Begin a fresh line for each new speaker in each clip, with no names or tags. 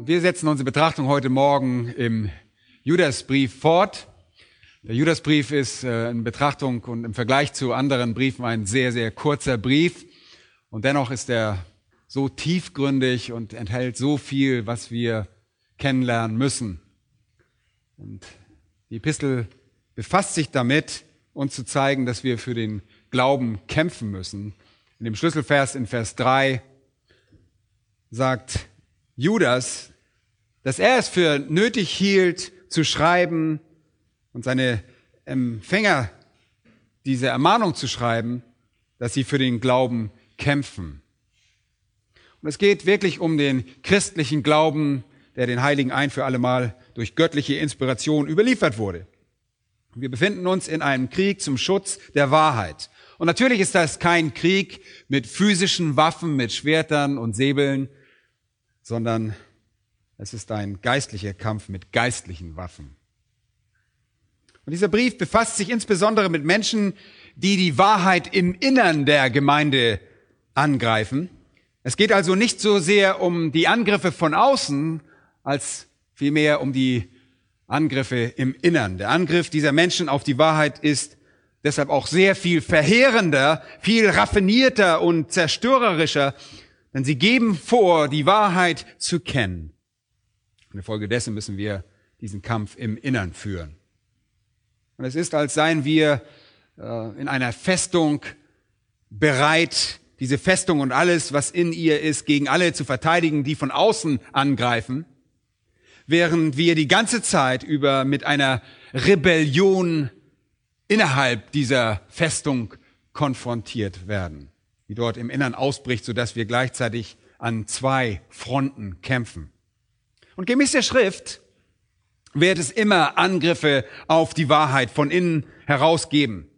Und wir setzen unsere Betrachtung heute Morgen im Judasbrief fort. Der Judasbrief ist äh, in Betrachtung und im Vergleich zu anderen Briefen ein sehr, sehr kurzer Brief. Und dennoch ist er so tiefgründig und enthält so viel, was wir kennenlernen müssen. Und die Epistel befasst sich damit, uns zu zeigen, dass wir für den Glauben kämpfen müssen. In dem Schlüsselvers in Vers 3 sagt Judas, dass er es für nötig hielt, zu schreiben und seine Empfänger diese Ermahnung zu schreiben, dass sie für den Glauben kämpfen. Und es geht wirklich um den christlichen Glauben, der den Heiligen ein für allemal durch göttliche Inspiration überliefert wurde. Wir befinden uns in einem Krieg zum Schutz der Wahrheit. Und natürlich ist das kein Krieg mit physischen Waffen, mit Schwertern und Säbeln, sondern es ist ein geistlicher Kampf mit geistlichen Waffen. Und dieser Brief befasst sich insbesondere mit Menschen, die die Wahrheit im Innern der Gemeinde angreifen. Es geht also nicht so sehr um die Angriffe von außen, als vielmehr um die Angriffe im Innern. Der Angriff dieser Menschen auf die Wahrheit ist deshalb auch sehr viel verheerender, viel raffinierter und zerstörerischer, denn sie geben vor, die Wahrheit zu kennen. Und infolgedessen müssen wir diesen Kampf im Innern führen. Und es ist, als seien wir äh, in einer Festung bereit, diese Festung und alles, was in ihr ist, gegen alle zu verteidigen, die von außen angreifen während wir die ganze Zeit über mit einer Rebellion innerhalb dieser Festung konfrontiert werden, die dort im Innern ausbricht, sodass wir gleichzeitig an zwei Fronten kämpfen. Und gemäß der Schrift wird es immer Angriffe auf die Wahrheit von innen heraus geben.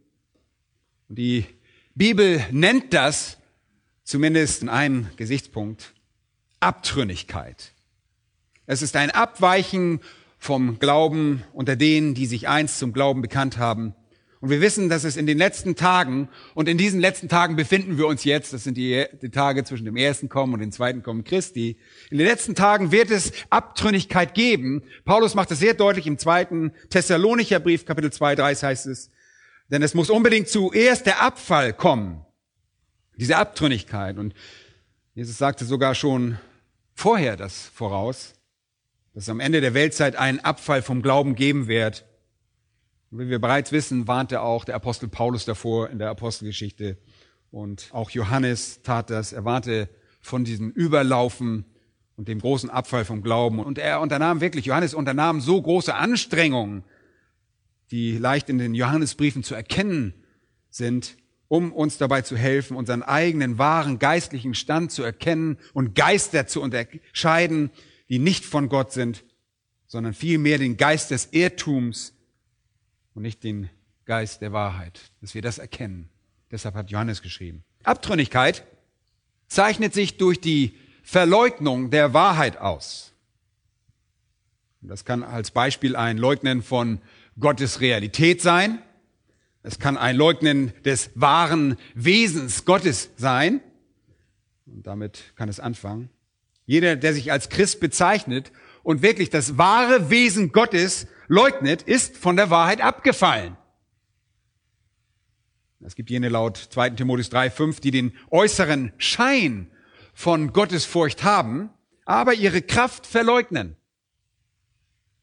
Die Bibel nennt das, zumindest in einem Gesichtspunkt, Abtrünnigkeit. Es ist ein Abweichen vom Glauben unter denen, die sich einst zum Glauben bekannt haben. Und wir wissen, dass es in den letzten Tagen, und in diesen letzten Tagen befinden wir uns jetzt, das sind die, die, Tage zwischen dem ersten Kommen und dem zweiten Kommen Christi, in den letzten Tagen wird es Abtrünnigkeit geben. Paulus macht das sehr deutlich im zweiten Thessalonicher Brief, Kapitel 2, 3 heißt es, denn es muss unbedingt zuerst der Abfall kommen, diese Abtrünnigkeit. Und Jesus sagte sogar schon vorher das voraus, dass es am Ende der Weltzeit einen Abfall vom Glauben geben wird. Wie wir bereits wissen, warnte auch der Apostel Paulus davor in der Apostelgeschichte. Und auch Johannes tat das. Er warnte von diesem Überlaufen und dem großen Abfall vom Glauben. Und er unternahm wirklich, Johannes unternahm so große Anstrengungen, die leicht in den Johannesbriefen zu erkennen sind, um uns dabei zu helfen, unseren eigenen wahren geistlichen Stand zu erkennen und Geister zu unterscheiden, die nicht von Gott sind, sondern vielmehr den Geist des Irrtums und nicht den Geist der Wahrheit, dass wir das erkennen. Deshalb hat Johannes geschrieben. Abtrünnigkeit zeichnet sich durch die Verleugnung der Wahrheit aus. Das kann als Beispiel ein Leugnen von Gottes Realität sein. Es kann ein Leugnen des wahren Wesens Gottes sein. Und damit kann es anfangen. Jeder, der sich als Christ bezeichnet und wirklich das wahre Wesen Gottes leugnet, ist von der Wahrheit abgefallen. Es gibt jene laut 2. Timotheus 3, 5, die den äußeren Schein von Gottesfurcht haben, aber ihre Kraft verleugnen.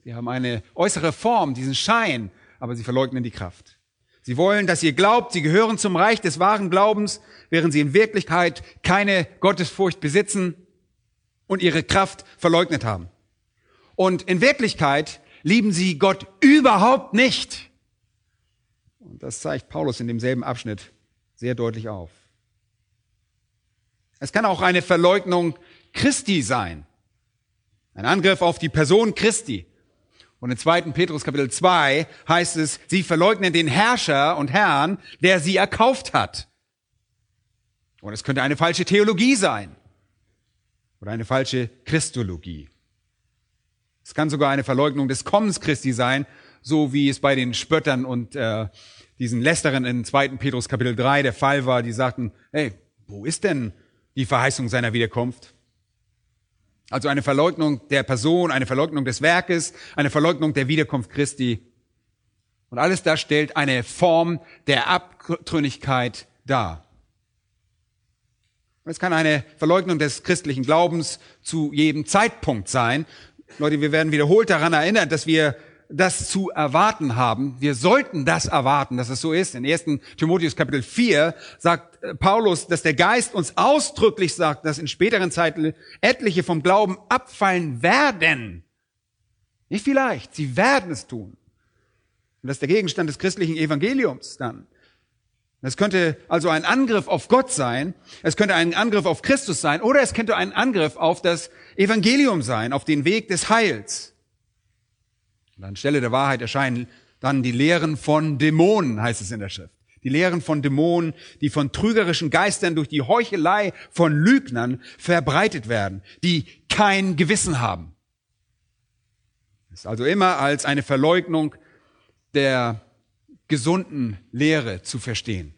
Sie haben eine äußere Form, diesen Schein, aber sie verleugnen die Kraft. Sie wollen, dass ihr glaubt, sie gehören zum Reich des wahren Glaubens, während sie in Wirklichkeit keine Gottesfurcht besitzen und ihre Kraft verleugnet haben. Und in Wirklichkeit lieben sie Gott überhaupt nicht. Und das zeigt Paulus in demselben Abschnitt sehr deutlich auf. Es kann auch eine Verleugnung Christi sein. Ein Angriff auf die Person Christi. Und in 2. Petrus Kapitel 2 heißt es, sie verleugnen den Herrscher und Herrn, der sie erkauft hat. Und es könnte eine falsche Theologie sein oder eine falsche Christologie. Es kann sogar eine Verleugnung des Kommens Christi sein, so wie es bei den Spöttern und äh, diesen Lästerern in 2. Petrus Kapitel 3 der Fall war, die sagten, hey, wo ist denn die Verheißung seiner Wiederkunft? Also eine Verleugnung der Person, eine Verleugnung des Werkes, eine Verleugnung der Wiederkunft Christi. Und alles das stellt eine Form der Abtrünnigkeit dar. Es kann eine Verleugnung des christlichen Glaubens zu jedem Zeitpunkt sein. Leute, wir werden wiederholt daran erinnert, dass wir das zu erwarten haben. Wir sollten das erwarten, dass es so ist. In 1. Timotheus Kapitel 4 sagt äh, Paulus, dass der Geist uns ausdrücklich sagt, dass in späteren Zeiten etliche vom Glauben abfallen werden. Nicht vielleicht, sie werden es tun. Und das ist der Gegenstand des christlichen Evangeliums dann. Es könnte also ein Angriff auf Gott sein, es könnte ein Angriff auf Christus sein oder es könnte ein Angriff auf das Evangelium sein, auf den Weg des Heils. Und anstelle der Wahrheit erscheinen dann die Lehren von Dämonen, heißt es in der Schrift. Die Lehren von Dämonen, die von trügerischen Geistern durch die Heuchelei von Lügnern verbreitet werden, die kein Gewissen haben. Ist also immer als eine Verleugnung der gesunden Lehre zu verstehen.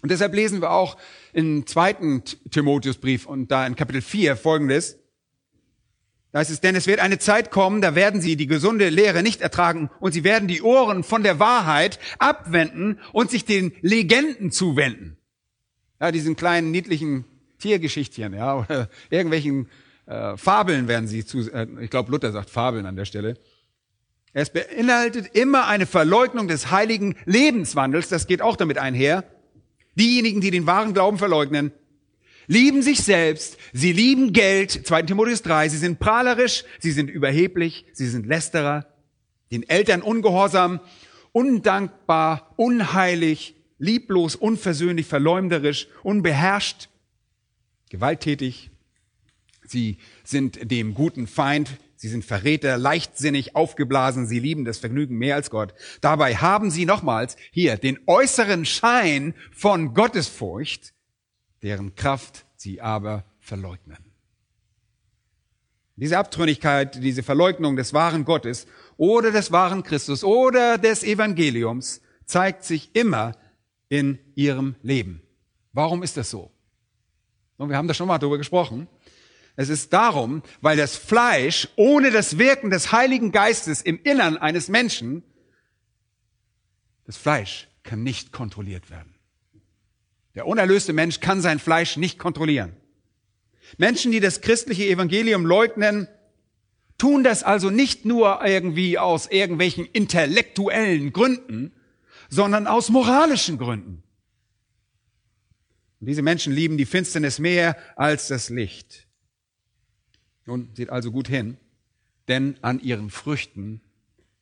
Und deshalb lesen wir auch im zweiten Timotheusbrief und da in Kapitel 4 folgendes. Da heißt es, denn es wird eine Zeit kommen, da werden sie die gesunde Lehre nicht ertragen und sie werden die Ohren von der Wahrheit abwenden und sich den Legenden zuwenden. Ja, diesen kleinen niedlichen Tiergeschichtchen, ja, oder irgendwelchen äh, Fabeln werden sie zu, äh, ich glaube Luther sagt Fabeln an der Stelle. Es beinhaltet immer eine Verleugnung des heiligen Lebenswandels, das geht auch damit einher. Diejenigen, die den wahren Glauben verleugnen, lieben sich selbst, sie lieben Geld, 2 Timotheus 3, sie sind prahlerisch, sie sind überheblich, sie sind Lästerer, den Eltern ungehorsam, undankbar, unheilig, lieblos, unversöhnlich, verleumderisch, unbeherrscht, gewalttätig. Sie sind dem guten Feind, sie sind Verräter, leichtsinnig, aufgeblasen, sie lieben das Vergnügen mehr als Gott. Dabei haben sie nochmals hier den äußeren Schein von Gottesfurcht, deren Kraft sie aber verleugnen. Diese Abtrünnigkeit, diese Verleugnung des wahren Gottes oder des wahren Christus oder des Evangeliums zeigt sich immer in ihrem Leben. Warum ist das so? Und wir haben da schon mal darüber gesprochen. Es ist darum, weil das Fleisch ohne das Wirken des Heiligen Geistes im Innern eines Menschen, das Fleisch kann nicht kontrolliert werden. Der unerlöste Mensch kann sein Fleisch nicht kontrollieren. Menschen, die das christliche Evangelium leugnen, tun das also nicht nur irgendwie aus irgendwelchen intellektuellen Gründen, sondern aus moralischen Gründen. Und diese Menschen lieben die Finsternis mehr als das Licht. Nun, seht also gut hin, denn an ihren Früchten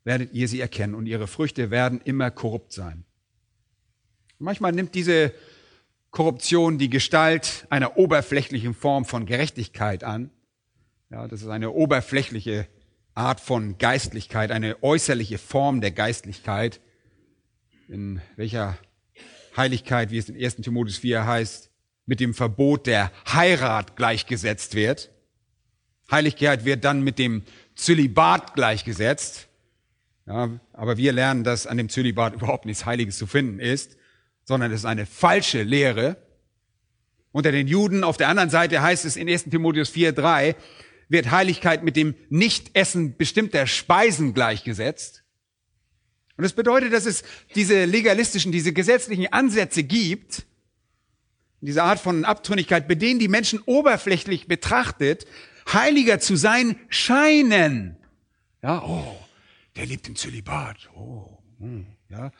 werdet ihr sie erkennen und ihre Früchte werden immer korrupt sein. manchmal nimmt diese Korruption die Gestalt einer oberflächlichen Form von Gerechtigkeit an. Ja, das ist eine oberflächliche Art von Geistlichkeit, eine äußerliche Form der Geistlichkeit, in welcher Heiligkeit, wie es in 1. Timotheus 4 heißt, mit dem Verbot der Heirat gleichgesetzt wird. Heiligkeit wird dann mit dem Zölibat gleichgesetzt. Ja, aber wir lernen, dass an dem Zölibat überhaupt nichts Heiliges zu finden ist sondern es ist eine falsche Lehre. Unter den Juden auf der anderen Seite heißt es in 1 Timotheus 4, 3, wird Heiligkeit mit dem Nichtessen bestimmter Speisen gleichgesetzt. Und das bedeutet, dass es diese legalistischen, diese gesetzlichen Ansätze gibt, diese Art von Abtrünnigkeit, bei denen die Menschen oberflächlich betrachtet, heiliger zu sein scheinen. Ja, oh, der lebt im Zölibat. Oh, hm, ja,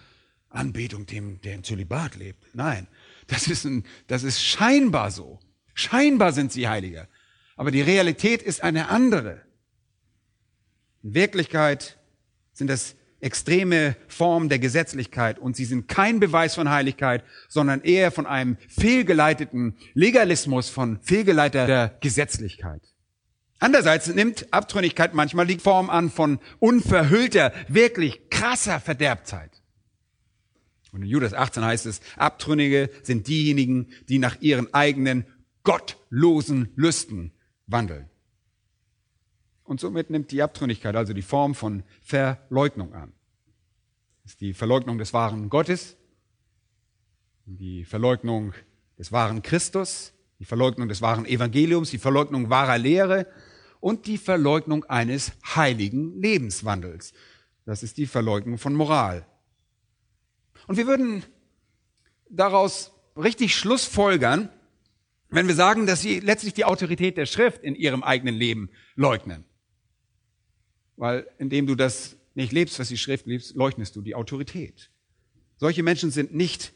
Anbetung dem, der im Zölibat lebt. Nein, das ist, ein, das ist scheinbar so. Scheinbar sind sie Heiliger. Aber die Realität ist eine andere. In Wirklichkeit sind das extreme Formen der Gesetzlichkeit und sie sind kein Beweis von Heiligkeit, sondern eher von einem fehlgeleiteten Legalismus, von fehlgeleiteter Gesetzlichkeit. Andererseits nimmt Abtrünnigkeit manchmal die Form an von unverhüllter, wirklich krasser Verderbtheit. Und in Judas 18 heißt es, Abtrünnige sind diejenigen, die nach ihren eigenen gottlosen Lüsten wandeln. Und somit nimmt die Abtrünnigkeit also die Form von Verleugnung an. Das ist die Verleugnung des wahren Gottes, die Verleugnung des wahren Christus, die Verleugnung des wahren Evangeliums, die Verleugnung wahrer Lehre und die Verleugnung eines heiligen Lebenswandels. Das ist die Verleugnung von Moral. Und wir würden daraus richtig Schlussfolgern, wenn wir sagen, dass sie letztlich die Autorität der Schrift in ihrem eigenen Leben leugnen. Weil indem du das nicht lebst, was die Schrift lebst, leugnest du die Autorität. Solche Menschen sind nicht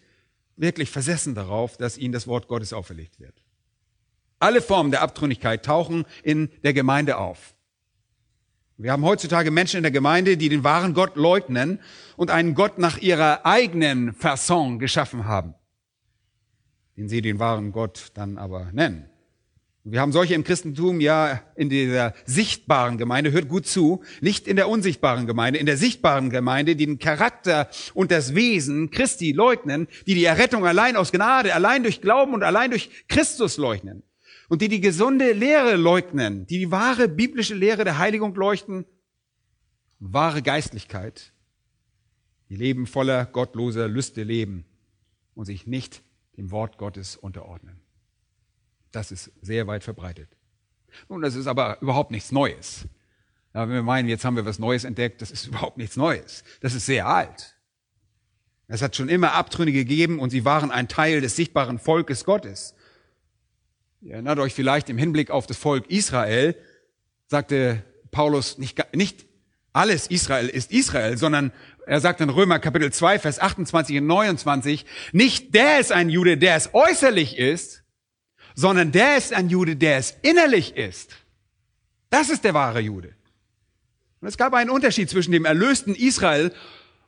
wirklich versessen darauf, dass ihnen das Wort Gottes auferlegt wird. Alle Formen der Abtrünnigkeit tauchen in der Gemeinde auf. Wir haben heutzutage Menschen in der Gemeinde, die den wahren Gott leugnen und einen Gott nach ihrer eigenen Fasson geschaffen haben, den sie den wahren Gott dann aber nennen. Wir haben solche im Christentum ja in dieser sichtbaren Gemeinde, hört gut zu, nicht in der unsichtbaren Gemeinde, in der sichtbaren Gemeinde, die den Charakter und das Wesen Christi leugnen, die die Errettung allein aus Gnade, allein durch Glauben und allein durch Christus leugnen und die die gesunde Lehre leugnen, die die wahre biblische Lehre der Heiligung leuchten, wahre Geistlichkeit, die Leben voller gottloser Lüste leben und sich nicht dem Wort Gottes unterordnen. Das ist sehr weit verbreitet. Nun, das ist aber überhaupt nichts Neues. Ja, wenn wir meinen, jetzt haben wir was Neues entdeckt, das ist überhaupt nichts Neues. Das ist sehr alt. Es hat schon immer Abtrünnige gegeben und sie waren ein Teil des sichtbaren Volkes Gottes. Ihr erinnert euch vielleicht im Hinblick auf das Volk Israel, sagte Paulus nicht, nicht alles Israel ist Israel, sondern er sagt in Römer Kapitel 2, Vers 28 und 29, nicht der ist ein Jude, der es äußerlich ist, sondern der ist ein Jude, der es innerlich ist. Das ist der wahre Jude. Und es gab einen Unterschied zwischen dem erlösten Israel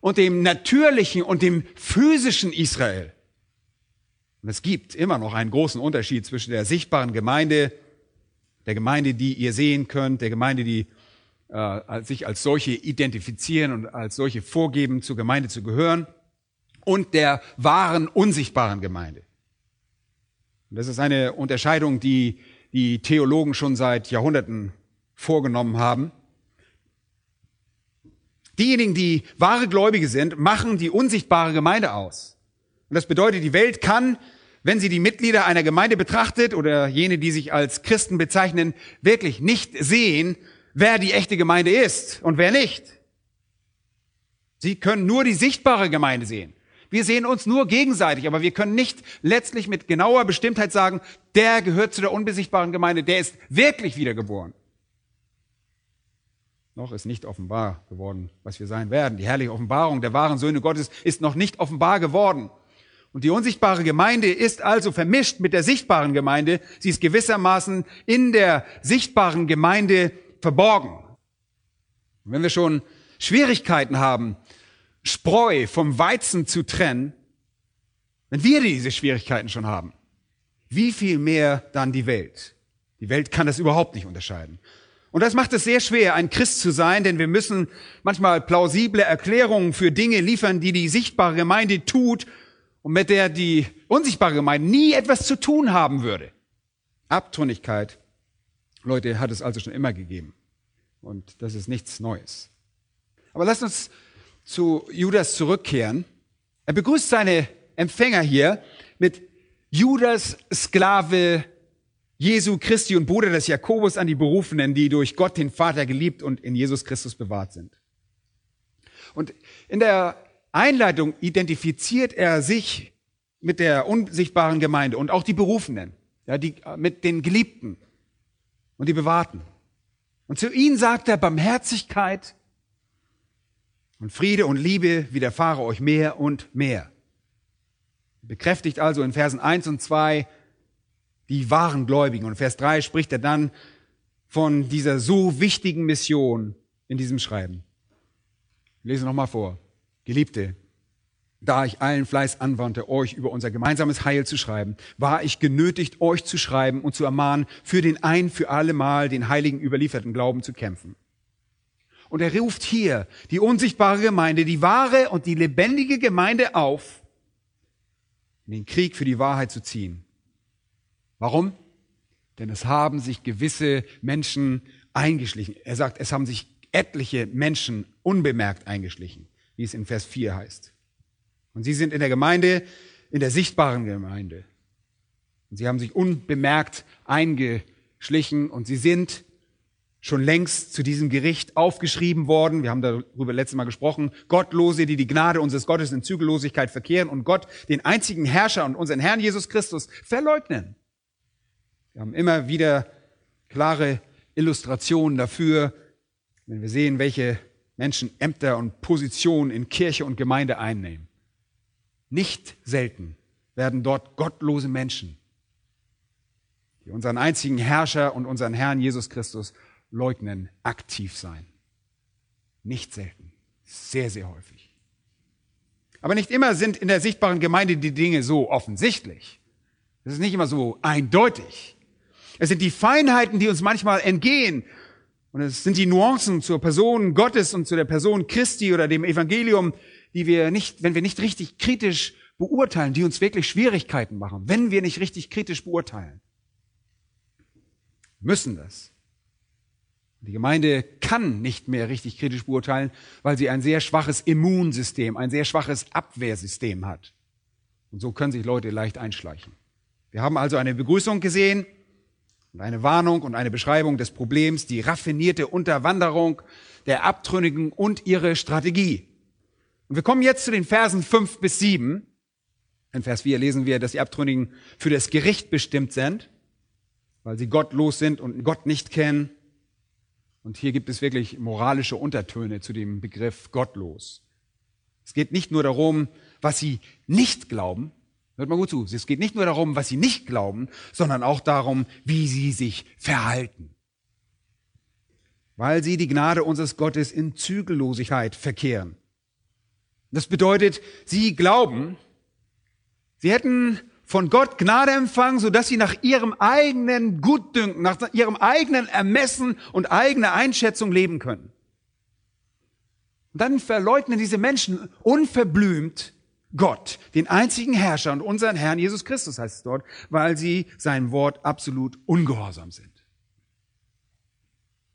und dem natürlichen und dem physischen Israel. Und es gibt immer noch einen großen Unterschied zwischen der sichtbaren Gemeinde, der Gemeinde, die ihr sehen könnt, der Gemeinde, die äh, sich als solche identifizieren und als solche vorgeben, zur Gemeinde zu gehören, und der wahren, unsichtbaren Gemeinde. Und das ist eine Unterscheidung, die die Theologen schon seit Jahrhunderten vorgenommen haben. Diejenigen, die wahre Gläubige sind, machen die unsichtbare Gemeinde aus. Und das bedeutet, die Welt kann, wenn sie die Mitglieder einer Gemeinde betrachtet oder jene, die sich als Christen bezeichnen, wirklich nicht sehen, wer die echte Gemeinde ist und wer nicht. Sie können nur die sichtbare Gemeinde sehen. Wir sehen uns nur gegenseitig, aber wir können nicht letztlich mit genauer Bestimmtheit sagen, der gehört zu der unbesichtbaren Gemeinde, der ist wirklich wiedergeboren. Noch ist nicht offenbar geworden, was wir sein werden. Die herrliche Offenbarung der wahren Söhne Gottes ist noch nicht offenbar geworden. Und die unsichtbare Gemeinde ist also vermischt mit der sichtbaren Gemeinde. Sie ist gewissermaßen in der sichtbaren Gemeinde verborgen. Und wenn wir schon Schwierigkeiten haben, Spreu vom Weizen zu trennen, wenn wir diese Schwierigkeiten schon haben, wie viel mehr dann die Welt? Die Welt kann das überhaupt nicht unterscheiden. Und das macht es sehr schwer, ein Christ zu sein, denn wir müssen manchmal plausible Erklärungen für Dinge liefern, die die sichtbare Gemeinde tut und mit der die unsichtbare Gemeinde nie etwas zu tun haben würde. Abtrünnigkeit, Leute, hat es also schon immer gegeben. Und das ist nichts Neues. Aber lasst uns zu Judas zurückkehren. Er begrüßt seine Empfänger hier mit Judas Sklave Jesu Christi und Bruder des Jakobus an die Berufenen, die durch Gott den Vater geliebt und in Jesus Christus bewahrt sind. Und in der Einleitung identifiziert er sich mit der unsichtbaren Gemeinde und auch die Berufenen, ja, die, mit den Geliebten und die Bewahrten. Und zu ihnen sagt er Barmherzigkeit, und Friede und Liebe widerfahre euch mehr und mehr. Bekräftigt also in Versen 1 und 2 die wahren Gläubigen. Und Vers 3 spricht er dann von dieser so wichtigen Mission in diesem Schreiben. Ich lese nochmal vor. Geliebte, da ich allen Fleiß anwandte, euch über unser gemeinsames Heil zu schreiben, war ich genötigt, euch zu schreiben und zu ermahnen, für den ein für alle Mal den Heiligen überlieferten Glauben zu kämpfen. Und er ruft hier die unsichtbare Gemeinde, die wahre und die lebendige Gemeinde auf, in den Krieg für die Wahrheit zu ziehen. Warum? Denn es haben sich gewisse Menschen eingeschlichen. Er sagt, es haben sich etliche Menschen unbemerkt eingeschlichen, wie es in Vers 4 heißt. Und sie sind in der Gemeinde, in der sichtbaren Gemeinde. Und sie haben sich unbemerkt eingeschlichen und sie sind schon längst zu diesem Gericht aufgeschrieben worden. Wir haben darüber letztes Mal gesprochen. Gottlose, die die Gnade unseres Gottes in Zügellosigkeit verkehren und Gott, den einzigen Herrscher und unseren Herrn Jesus Christus, verleugnen. Wir haben immer wieder klare Illustrationen dafür, wenn wir sehen, welche Menschen Ämter und Positionen in Kirche und Gemeinde einnehmen. Nicht selten werden dort gottlose Menschen, die unseren einzigen Herrscher und unseren Herrn Jesus Christus leugnen, aktiv sein. Nicht selten, sehr, sehr häufig. Aber nicht immer sind in der sichtbaren Gemeinde die Dinge so offensichtlich. Es ist nicht immer so eindeutig. Es sind die Feinheiten, die uns manchmal entgehen. Und es sind die Nuancen zur Person Gottes und zu der Person Christi oder dem Evangelium, die wir nicht, wenn wir nicht richtig kritisch beurteilen, die uns wirklich Schwierigkeiten machen, wenn wir nicht richtig kritisch beurteilen. Wir müssen das. Die Gemeinde kann nicht mehr richtig kritisch beurteilen, weil sie ein sehr schwaches Immunsystem, ein sehr schwaches Abwehrsystem hat. Und so können sich Leute leicht einschleichen. Wir haben also eine Begrüßung gesehen und eine Warnung und eine Beschreibung des Problems, die raffinierte Unterwanderung der Abtrünnigen und ihre Strategie. Und wir kommen jetzt zu den Versen fünf bis sieben. In Vers 4 lesen wir, dass die Abtrünnigen für das Gericht bestimmt sind, weil sie gottlos sind und Gott nicht kennen. Und hier gibt es wirklich moralische Untertöne zu dem Begriff gottlos. Es geht nicht nur darum, was sie nicht glauben, hört mal gut zu, es geht nicht nur darum, was sie nicht glauben, sondern auch darum, wie sie sich verhalten. Weil sie die Gnade unseres Gottes in Zügellosigkeit verkehren. Das bedeutet, sie glauben, sie hätten von Gott Gnade empfangen, sodass sie nach ihrem eigenen Gutdünken, nach ihrem eigenen Ermessen und eigener Einschätzung leben können. Und dann verleugnen diese Menschen unverblümt Gott, den einzigen Herrscher und unseren Herrn Jesus Christus heißt es dort, weil sie sein Wort absolut ungehorsam sind.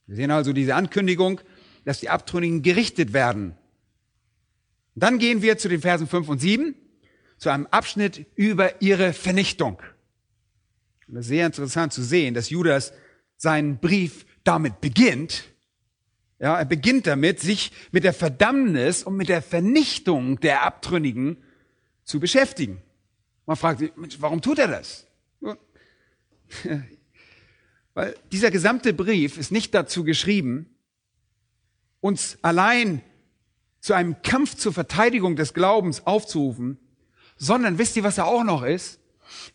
Wir sehen also diese Ankündigung, dass die Abtrünnigen gerichtet werden dann gehen wir zu den Versen 5 und 7, zu einem Abschnitt über ihre Vernichtung. Und es ist sehr interessant zu sehen, dass Judas seinen Brief damit beginnt. Ja, er beginnt damit, sich mit der Verdammnis und mit der Vernichtung der Abtrünnigen zu beschäftigen. Man fragt sich, warum tut er das? Weil dieser gesamte Brief ist nicht dazu geschrieben, uns allein zu einem Kampf zur Verteidigung des Glaubens aufzurufen, sondern wisst ihr, was er auch noch ist?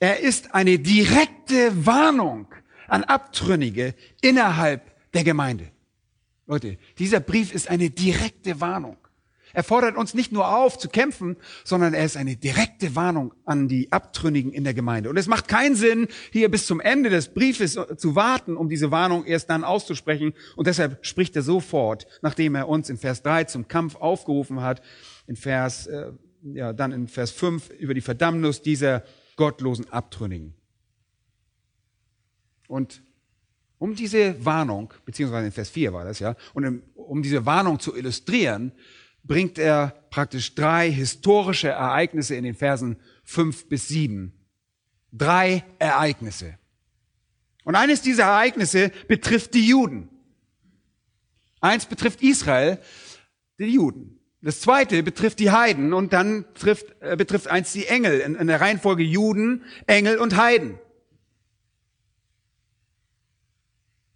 Er ist eine direkte Warnung an Abtrünnige innerhalb der Gemeinde. Leute, dieser Brief ist eine direkte Warnung. Er fordert uns nicht nur auf zu kämpfen, sondern er ist eine direkte Warnung an die Abtrünnigen in der Gemeinde. Und es macht keinen Sinn, hier bis zum Ende des Briefes zu warten, um diese Warnung erst dann auszusprechen. Und deshalb spricht er sofort, nachdem er uns in Vers 3 zum Kampf aufgerufen hat, in Vers, äh, ja, dann in Vers 5 über die Verdammnis dieser gottlosen Abtrünnigen. Und um diese Warnung, beziehungsweise in Vers 4 war das ja, und um diese Warnung zu illustrieren, bringt er praktisch drei historische Ereignisse in den Versen fünf bis sieben. Drei Ereignisse. Und eines dieser Ereignisse betrifft die Juden. Eins betrifft Israel, die Juden. Das zweite betrifft die Heiden und dann trifft, äh, betrifft eins die Engel in, in der Reihenfolge Juden, Engel und Heiden.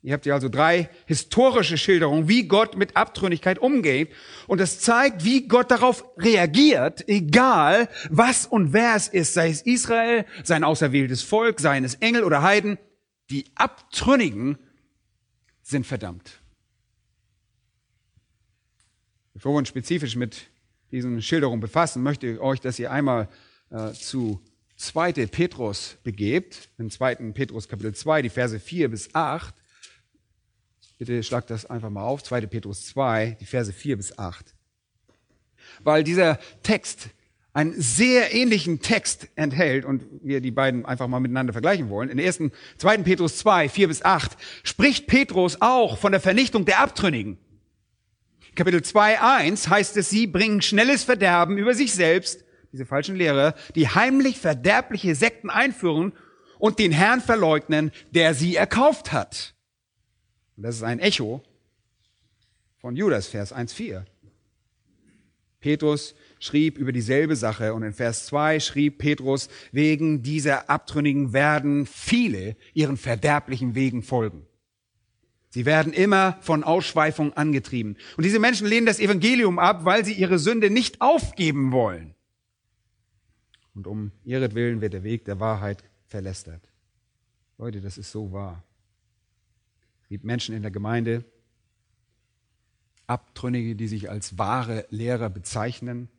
Ihr habt ja also drei historische Schilderungen, wie Gott mit Abtrünnigkeit umgeht. Und es zeigt, wie Gott darauf reagiert, egal was und wer es ist, sei es Israel, sein auserwähltes Volk, seien es Engel oder Heiden. Die Abtrünnigen sind verdammt. Bevor wir uns spezifisch mit diesen Schilderungen befassen, möchte ich euch, dass ihr einmal äh, zu 2. Petrus begebt, in 2. Petrus Kapitel 2, die Verse 4 bis 8. Bitte schlagt das einfach mal auf, 2. Petrus 2, die Verse 4 bis 8. Weil dieser Text einen sehr ähnlichen Text enthält und wir die beiden einfach mal miteinander vergleichen wollen. In 1. 2. Petrus 2, 4 bis 8 spricht Petrus auch von der Vernichtung der Abtrünnigen. Kapitel 2, 1 heißt es, sie bringen schnelles Verderben über sich selbst, diese falschen Lehrer, die heimlich verderbliche Sekten einführen und den Herrn verleugnen, der sie erkauft hat. Und das ist ein Echo von Judas, Vers 1, 4. Petrus schrieb über dieselbe Sache und in Vers 2 schrieb Petrus, wegen dieser Abtrünnigen werden viele ihren verderblichen Wegen folgen. Sie werden immer von Ausschweifung angetrieben. Und diese Menschen lehnen das Evangelium ab, weil sie ihre Sünde nicht aufgeben wollen. Und um ihretwillen wird der Weg der Wahrheit verlästert. Leute, das ist so wahr. Es gibt Menschen in der Gemeinde, Abtrünnige, die sich als wahre Lehrer bezeichnen,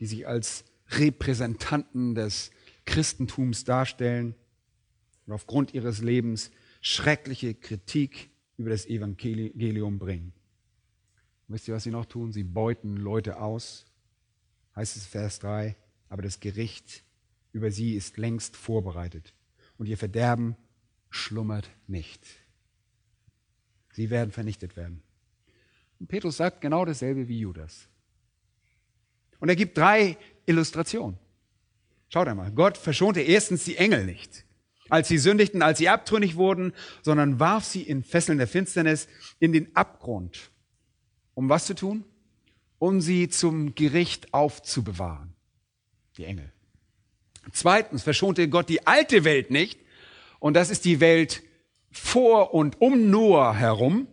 die sich als Repräsentanten des Christentums darstellen und aufgrund ihres Lebens schreckliche Kritik über das Evangelium bringen. wisst ihr, was sie noch tun? Sie beuten Leute aus. Heißt es Vers 3, aber das Gericht über sie ist längst vorbereitet und ihr Verderben schlummert nicht. Sie werden vernichtet werden. Und Petrus sagt genau dasselbe wie Judas. Und er gibt drei Illustrationen. Schaut einmal, Gott verschonte erstens die Engel nicht, als sie sündigten, als sie abtrünnig wurden, sondern warf sie in Fesseln der Finsternis in den Abgrund. Um was zu tun? Um sie zum Gericht aufzubewahren. Die Engel. Zweitens verschonte Gott die alte Welt nicht, und das ist die Welt vor und um Noah herum.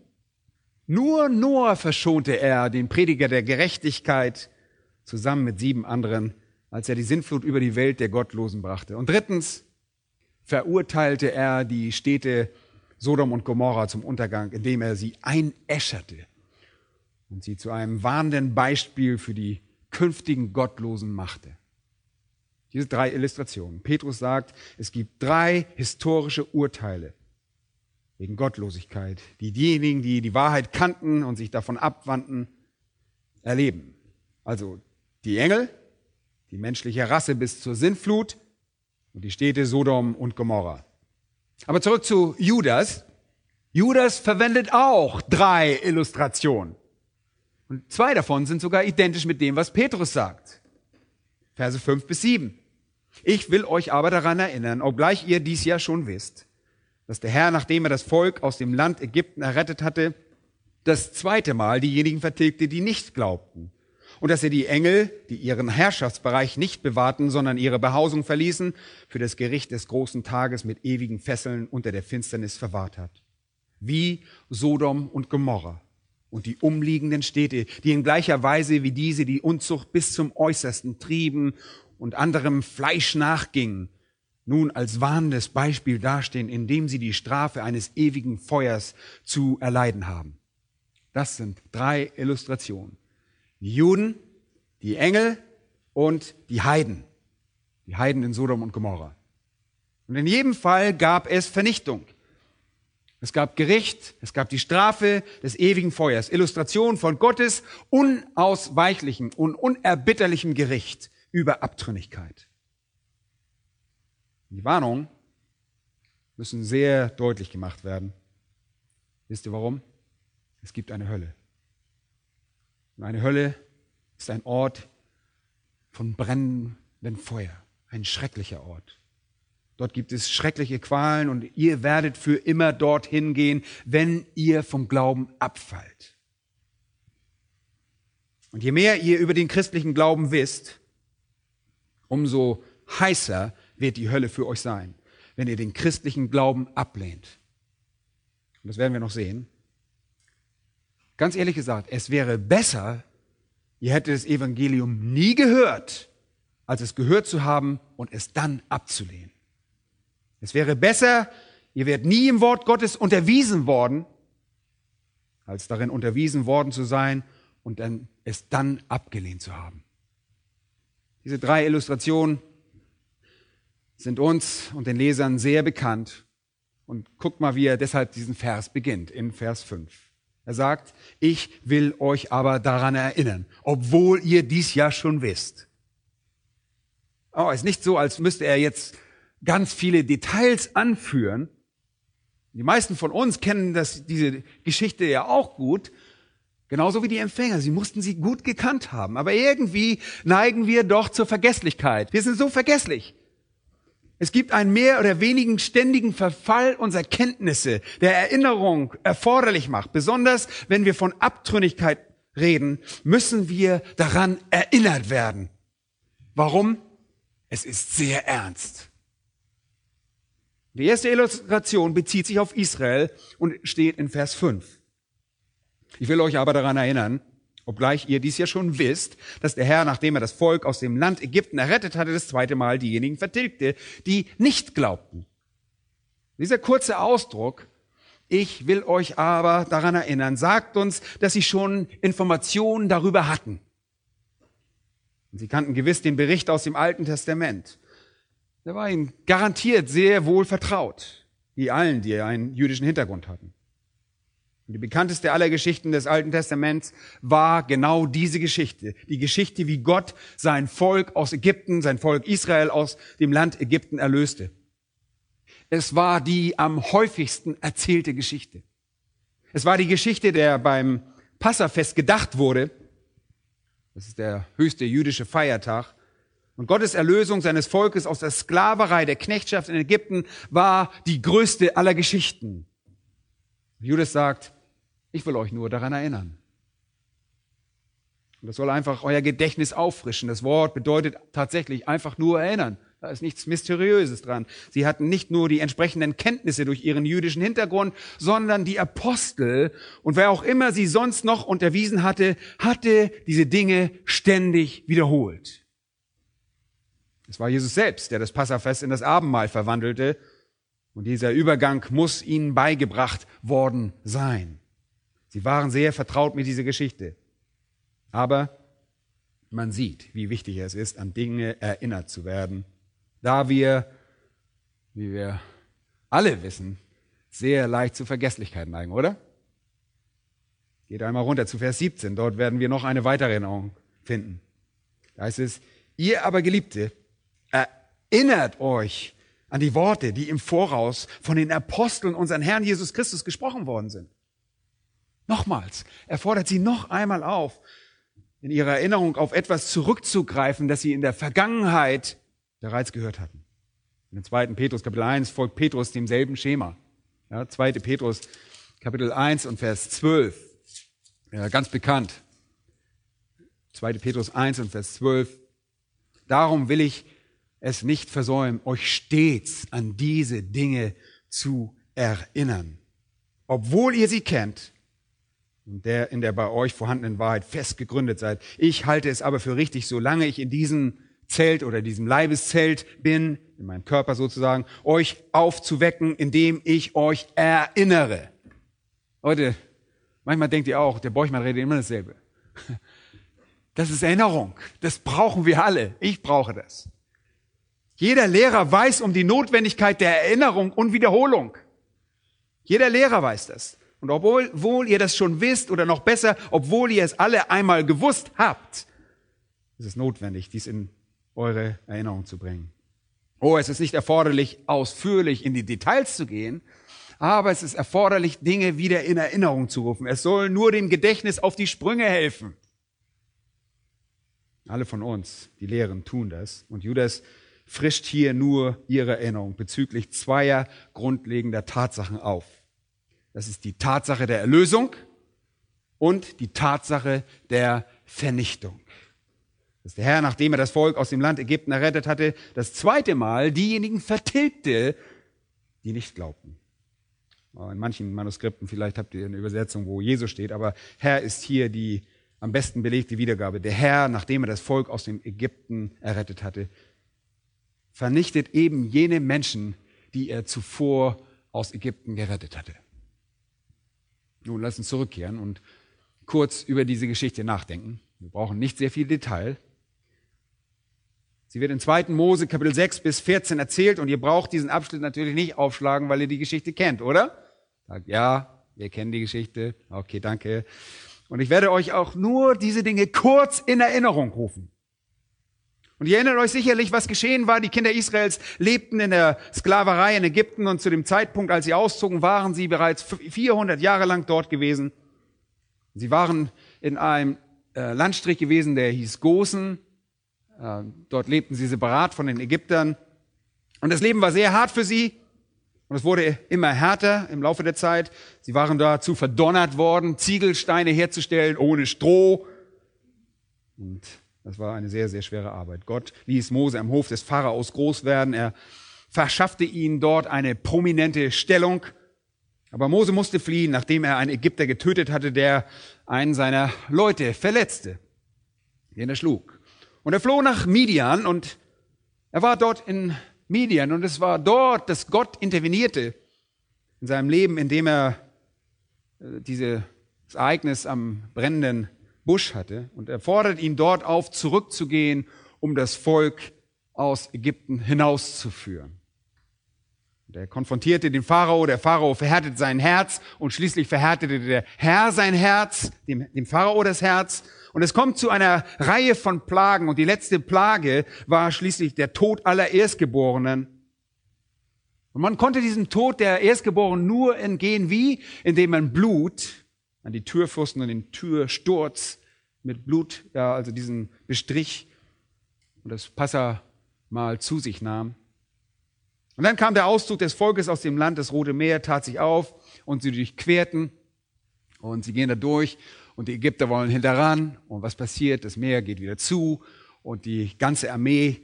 Nur Noah verschonte er, den Prediger der Gerechtigkeit, zusammen mit sieben anderen, als er die Sintflut über die Welt der Gottlosen brachte. Und drittens verurteilte er die Städte Sodom und Gomorra zum Untergang, indem er sie einäscherte und sie zu einem warnenden Beispiel für die künftigen Gottlosen machte. Diese drei Illustrationen. Petrus sagt, es gibt drei historische Urteile wegen Gottlosigkeit, die diejenigen, die die Wahrheit kannten und sich davon abwandten, erleben. Also die Engel, die menschliche Rasse bis zur Sintflut und die Städte Sodom und Gomorra. Aber zurück zu Judas. Judas verwendet auch drei Illustrationen. Und zwei davon sind sogar identisch mit dem, was Petrus sagt. Verse 5 bis 7. Ich will euch aber daran erinnern, obgleich ihr dies ja schon wisst, dass der Herr, nachdem er das Volk aus dem Land Ägypten errettet hatte, das zweite Mal diejenigen vertilgte, die nicht glaubten und dass er die Engel, die ihren Herrschaftsbereich nicht bewahrten, sondern ihre Behausung verließen, für das Gericht des großen Tages mit ewigen Fesseln unter der Finsternis verwahrt hat. Wie Sodom und Gomorra und die umliegenden Städte, die in gleicher Weise wie diese die Unzucht bis zum Äußersten trieben und anderem Fleisch nachgingen, nun als warnendes Beispiel dastehen, indem sie die Strafe eines ewigen Feuers zu erleiden haben. Das sind drei Illustrationen die Juden, die Engel und die Heiden. Die Heiden in Sodom und Gomorra. Und in jedem Fall gab es Vernichtung. Es gab Gericht, es gab die Strafe des ewigen Feuers, Illustration von Gottes unausweichlichem und unerbitterlichem Gericht über Abtrünnigkeit. Die Warnungen müssen sehr deutlich gemacht werden. Wisst ihr warum? Es gibt eine Hölle. Und eine Hölle ist ein Ort von brennendem Feuer, ein schrecklicher Ort. Dort gibt es schreckliche Qualen und ihr werdet für immer dorthin gehen, wenn ihr vom Glauben abfallt. Und je mehr ihr über den christlichen Glauben wisst, umso heißer wird die Hölle für euch sein, wenn ihr den christlichen Glauben ablehnt. Und das werden wir noch sehen. Ganz ehrlich gesagt, es wäre besser, ihr hättet das Evangelium nie gehört, als es gehört zu haben und es dann abzulehnen. Es wäre besser, ihr wärt nie im Wort Gottes unterwiesen worden, als darin unterwiesen worden zu sein und dann, es dann abgelehnt zu haben. Diese drei Illustrationen sind uns und den Lesern sehr bekannt. Und guckt mal, wie er deshalb diesen Vers beginnt, in Vers 5. Er sagt, ich will euch aber daran erinnern, obwohl ihr dies ja schon wisst. Oh, ist nicht so, als müsste er jetzt ganz viele Details anführen. Die meisten von uns kennen das, diese Geschichte ja auch gut, genauso wie die Empfänger. Sie mussten sie gut gekannt haben. Aber irgendwie neigen wir doch zur Vergesslichkeit. Wir sind so vergesslich. Es gibt einen mehr oder wenigen ständigen Verfall unserer Kenntnisse, der Erinnerung erforderlich macht. Besonders wenn wir von Abtrünnigkeit reden, müssen wir daran erinnert werden. Warum? Es ist sehr ernst. Die erste Illustration bezieht sich auf Israel und steht in Vers 5. Ich will euch aber daran erinnern, obgleich ihr dies ja schon wisst, dass der Herr, nachdem er das Volk aus dem Land Ägypten errettet hatte, das zweite Mal diejenigen vertilgte, die nicht glaubten. Dieser kurze Ausdruck, ich will euch aber daran erinnern, sagt uns, dass sie schon Informationen darüber hatten. sie kannten gewiss den Bericht aus dem Alten Testament. Der war ihnen garantiert sehr wohl vertraut, wie allen, die einen jüdischen Hintergrund hatten. Die bekannteste aller Geschichten des Alten Testaments war genau diese Geschichte. Die Geschichte, wie Gott sein Volk aus Ägypten, sein Volk Israel aus dem Land Ägypten erlöste. Es war die am häufigsten erzählte Geschichte. Es war die Geschichte, der beim Passafest gedacht wurde. Das ist der höchste jüdische Feiertag. Und Gottes Erlösung seines Volkes aus der Sklaverei, der Knechtschaft in Ägypten war die größte aller Geschichten. Judas sagt, ich will euch nur daran erinnern. Und das soll einfach euer Gedächtnis auffrischen. Das Wort bedeutet tatsächlich einfach nur erinnern. Da ist nichts Mysteriöses dran. Sie hatten nicht nur die entsprechenden Kenntnisse durch ihren jüdischen Hintergrund, sondern die Apostel und wer auch immer sie sonst noch unterwiesen hatte, hatte diese Dinge ständig wiederholt. Es war Jesus selbst, der das Passafest in das Abendmahl verwandelte. Und dieser Übergang muss ihnen beigebracht worden sein. Sie waren sehr vertraut mit dieser Geschichte. Aber man sieht, wie wichtig es ist, an Dinge erinnert zu werden, da wir, wie wir alle wissen, sehr leicht zu Vergesslichkeit neigen, oder? Geht einmal runter zu Vers 17, dort werden wir noch eine weitere Erinnerung finden. Da heißt es, ihr aber Geliebte, erinnert euch an die Worte, die im Voraus von den Aposteln unseren Herrn Jesus Christus gesprochen worden sind. Nochmals, er fordert sie noch einmal auf, in ihrer Erinnerung auf etwas zurückzugreifen, das sie in der Vergangenheit bereits gehört hatten. In dem zweiten Petrus Kapitel 1 folgt Petrus demselben Schema. Ja, 2. Petrus Kapitel 1 und Vers 12. Ja, ganz bekannt. 2. Petrus 1 und Vers 12. Darum will ich es nicht versäumen, euch stets an diese Dinge zu erinnern. Obwohl ihr sie kennt und der in der bei euch vorhandenen Wahrheit fest gegründet seid. Ich halte es aber für richtig, solange ich in diesem Zelt oder diesem Leibeszelt bin, in meinem Körper sozusagen, euch aufzuwecken, indem ich euch erinnere. Leute, manchmal denkt ihr auch, der Borchmann redet immer dasselbe. Das ist Erinnerung. Das brauchen wir alle. Ich brauche das. Jeder Lehrer weiß um die Notwendigkeit der Erinnerung und Wiederholung. Jeder Lehrer weiß das. Und obwohl, obwohl ihr das schon wisst oder noch besser, obwohl ihr es alle einmal gewusst habt, ist es notwendig, dies in eure Erinnerung zu bringen. Oh, es ist nicht erforderlich, ausführlich in die Details zu gehen, aber es ist erforderlich, Dinge wieder in Erinnerung zu rufen. Es soll nur dem Gedächtnis auf die Sprünge helfen. Alle von uns, die Lehren, tun das. Und Judas frischt hier nur ihre Erinnerung bezüglich zweier grundlegender Tatsachen auf. Das ist die Tatsache der Erlösung und die Tatsache der Vernichtung. Dass der Herr, nachdem er das Volk aus dem Land Ägypten errettet hatte, das zweite Mal diejenigen vertilgte, die nicht glaubten. In manchen Manuskripten, vielleicht habt ihr eine Übersetzung, wo Jesus steht, aber Herr ist hier die am besten belegte Wiedergabe. Der Herr, nachdem er das Volk aus dem Ägypten errettet hatte, vernichtet eben jene Menschen, die er zuvor aus Ägypten gerettet hatte. Nun lass uns zurückkehren und kurz über diese Geschichte nachdenken. Wir brauchen nicht sehr viel Detail. Sie wird in 2. Mose Kapitel 6 bis 14 erzählt und ihr braucht diesen Abschnitt natürlich nicht aufschlagen, weil ihr die Geschichte kennt, oder? Sagt, ja, wir kennen die Geschichte. Okay, danke. Und ich werde euch auch nur diese Dinge kurz in Erinnerung rufen. Und ihr erinnert euch sicherlich, was geschehen war. Die Kinder Israels lebten in der Sklaverei in Ägypten und zu dem Zeitpunkt, als sie auszogen, waren sie bereits 400 Jahre lang dort gewesen. Sie waren in einem äh, Landstrich gewesen, der hieß Gosen. Äh, dort lebten sie separat von den Ägyptern. Und das Leben war sehr hart für sie. Und es wurde immer härter im Laufe der Zeit. Sie waren dazu verdonnert worden, Ziegelsteine herzustellen ohne Stroh. Und das war eine sehr, sehr schwere Arbeit. Gott ließ Mose am Hof des Pharaos groß werden. Er verschaffte ihnen dort eine prominente Stellung. Aber Mose musste fliehen, nachdem er einen Ägypter getötet hatte, der einen seiner Leute verletzte, den er schlug. Und er floh nach Midian und er war dort in Midian und es war dort, dass Gott intervenierte in seinem Leben, indem er äh, dieses Ereignis am brennenden Busch hatte. Und er fordert ihn dort auf, zurückzugehen, um das Volk aus Ägypten hinauszuführen. Und er konfrontierte den Pharao, der Pharao verhärtete sein Herz und schließlich verhärtete der Herr sein Herz, dem, dem Pharao das Herz. Und es kommt zu einer Reihe von Plagen und die letzte Plage war schließlich der Tod aller Erstgeborenen. Und man konnte diesem Tod der Erstgeborenen nur entgehen, wie? Indem man Blut an die Türpfosten und den Türsturz mit Blut, ja, also diesen Bestrich und das Passa mal zu sich nahm. Und dann kam der Auszug des Volkes aus dem Land, das Rote Meer tat sich auf und sie durchquerten und sie gehen da durch und die Ägypter wollen hinterran und was passiert? Das Meer geht wieder zu und die ganze Armee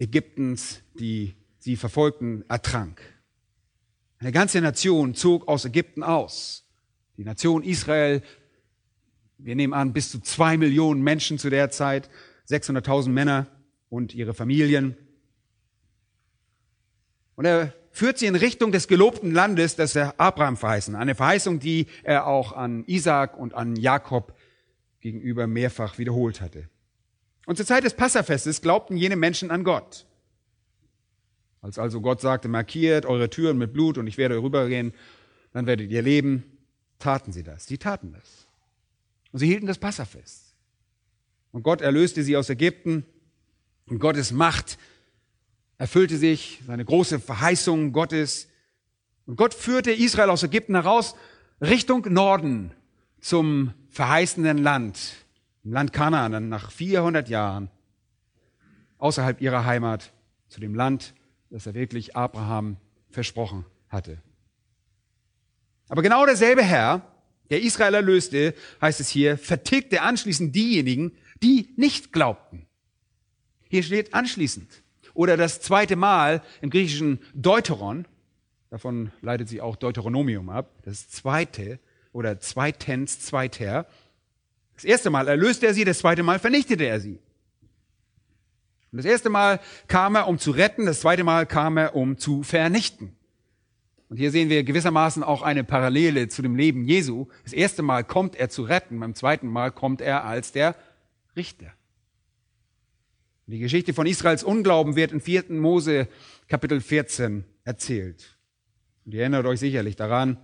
Ägyptens, die sie verfolgten, ertrank. Eine ganze Nation zog aus Ägypten aus. Die Nation Israel, wir nehmen an, bis zu zwei Millionen Menschen zu der Zeit, 600.000 Männer und ihre Familien. Und er führt sie in Richtung des gelobten Landes, das er Abraham verheißen. Eine Verheißung, die er auch an Isaac und an Jakob gegenüber mehrfach wiederholt hatte. Und zur Zeit des Passafestes glaubten jene Menschen an Gott. Als also Gott sagte, markiert eure Türen mit Blut und ich werde rübergehen, dann werdet ihr leben, taten sie das. Die taten das. Und sie hielten das Passafest. Und Gott erlöste sie aus Ägypten. Und Gottes Macht erfüllte sich, seine große Verheißung Gottes. Und Gott führte Israel aus Ägypten heraus Richtung Norden zum verheißenen Land, im Land Kanaan, nach 400 Jahren außerhalb ihrer Heimat, zu dem Land, das er wirklich Abraham versprochen hatte. Aber genau derselbe Herr, der Israel erlöste, heißt es hier, vertilgte anschließend diejenigen, die nicht glaubten. Hier steht anschließend. Oder das zweite Mal im griechischen Deuteron, davon leitet sich auch Deuteronomium ab, das zweite oder zweitens, zweiter. Das erste Mal erlöste er sie, das zweite Mal vernichtete er sie. Und das erste Mal kam er, um zu retten, das zweite Mal kam er, um zu vernichten. Und hier sehen wir gewissermaßen auch eine Parallele zu dem Leben Jesu. Das erste Mal kommt er zu retten, beim zweiten Mal kommt er als der Richter. Die Geschichte von Israels Unglauben wird in 4. Mose Kapitel 14 erzählt. Und ihr erinnert euch sicherlich daran,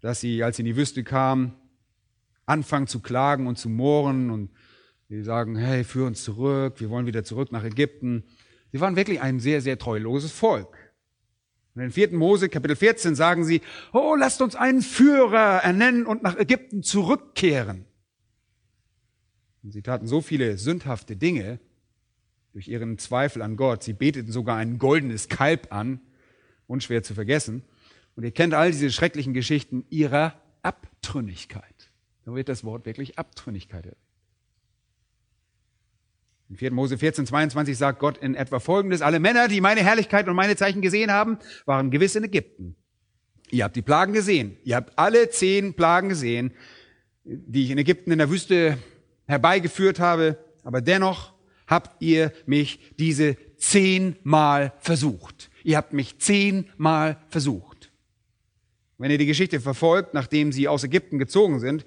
dass sie, als sie in die Wüste kamen, anfangen zu klagen und zu mohren und sie sagen, hey, führ uns zurück, wir wollen wieder zurück nach Ägypten. Sie waren wirklich ein sehr, sehr treuloses Volk. Und in 4. Mose Kapitel 14 sagen sie, oh, lasst uns einen Führer ernennen und nach Ägypten zurückkehren. Und sie taten so viele sündhafte Dinge durch ihren Zweifel an Gott. Sie beteten sogar ein goldenes Kalb an, unschwer zu vergessen. Und ihr kennt all diese schrecklichen Geschichten ihrer Abtrünnigkeit. Da wird das Wort wirklich Abtrünnigkeit in 4. Mose 14, 22 sagt Gott in etwa Folgendes. Alle Männer, die meine Herrlichkeit und meine Zeichen gesehen haben, waren gewiss in Ägypten. Ihr habt die Plagen gesehen. Ihr habt alle zehn Plagen gesehen, die ich in Ägypten in der Wüste herbeigeführt habe. Aber dennoch habt ihr mich diese zehnmal versucht. Ihr habt mich zehnmal versucht. Wenn ihr die Geschichte verfolgt, nachdem sie aus Ägypten gezogen sind,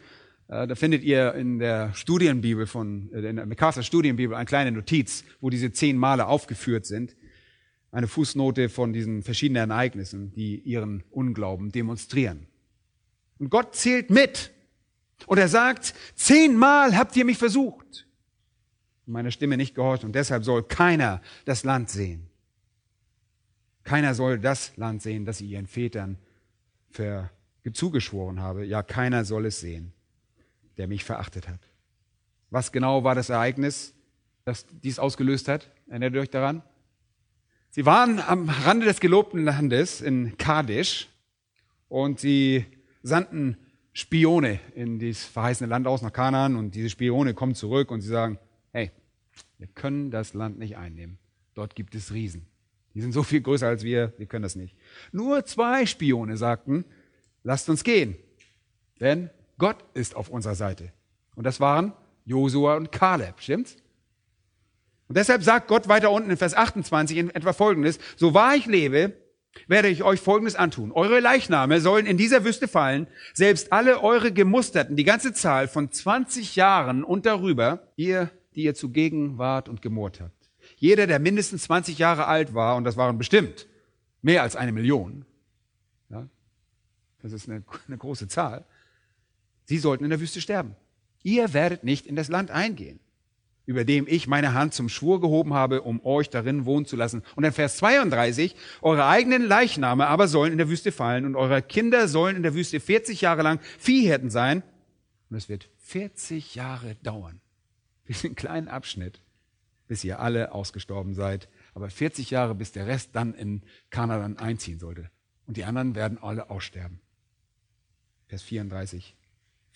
da findet ihr in der Studienbibel von, äh, in der MacArthur Studienbibel eine kleine Notiz, wo diese zehn Male aufgeführt sind. Eine Fußnote von diesen verschiedenen Ereignissen, die ihren Unglauben demonstrieren. Und Gott zählt mit. Und er sagt, zehnmal habt ihr mich versucht. Und meiner Stimme nicht gehorcht. Und deshalb soll keiner das Land sehen. Keiner soll das Land sehen, das ich ihren Vätern zugeschworen habe. Ja, keiner soll es sehen der mich verachtet hat. Was genau war das Ereignis, das dies ausgelöst hat? Erinnert ihr euch daran? Sie waren am Rande des gelobten Landes in Kadesh und sie sandten Spione in dieses verheißene Land aus nach Kanaan und diese Spione kommen zurück und sie sagen, hey, wir können das Land nicht einnehmen. Dort gibt es Riesen. Die sind so viel größer als wir, wir können das nicht. Nur zwei Spione sagten, lasst uns gehen, denn Gott ist auf unserer Seite. Und das waren Josua und Kaleb, stimmt's? Und deshalb sagt Gott weiter unten in Vers 28 in etwa Folgendes, so wahr ich lebe, werde ich euch Folgendes antun. Eure Leichname sollen in dieser Wüste fallen, selbst alle eure Gemusterten, die ganze Zahl von 20 Jahren und darüber, ihr, die ihr zugegen wart und gemurrt habt. Jeder, der mindestens 20 Jahre alt war, und das waren bestimmt mehr als eine Million, ja, das ist eine, eine große Zahl, Sie sollten in der Wüste sterben. Ihr werdet nicht in das Land eingehen, über dem ich meine Hand zum Schwur gehoben habe, um euch darin wohnen zu lassen. Und in Vers 32, eure eigenen Leichname aber sollen in der Wüste fallen und eure Kinder sollen in der Wüste 40 Jahre lang Viehhirten sein. Und es wird 40 Jahre dauern. Diesen kleinen Abschnitt, bis ihr alle ausgestorben seid. Aber 40 Jahre, bis der Rest dann in Kanaan einziehen sollte. Und die anderen werden alle aussterben. Vers 34.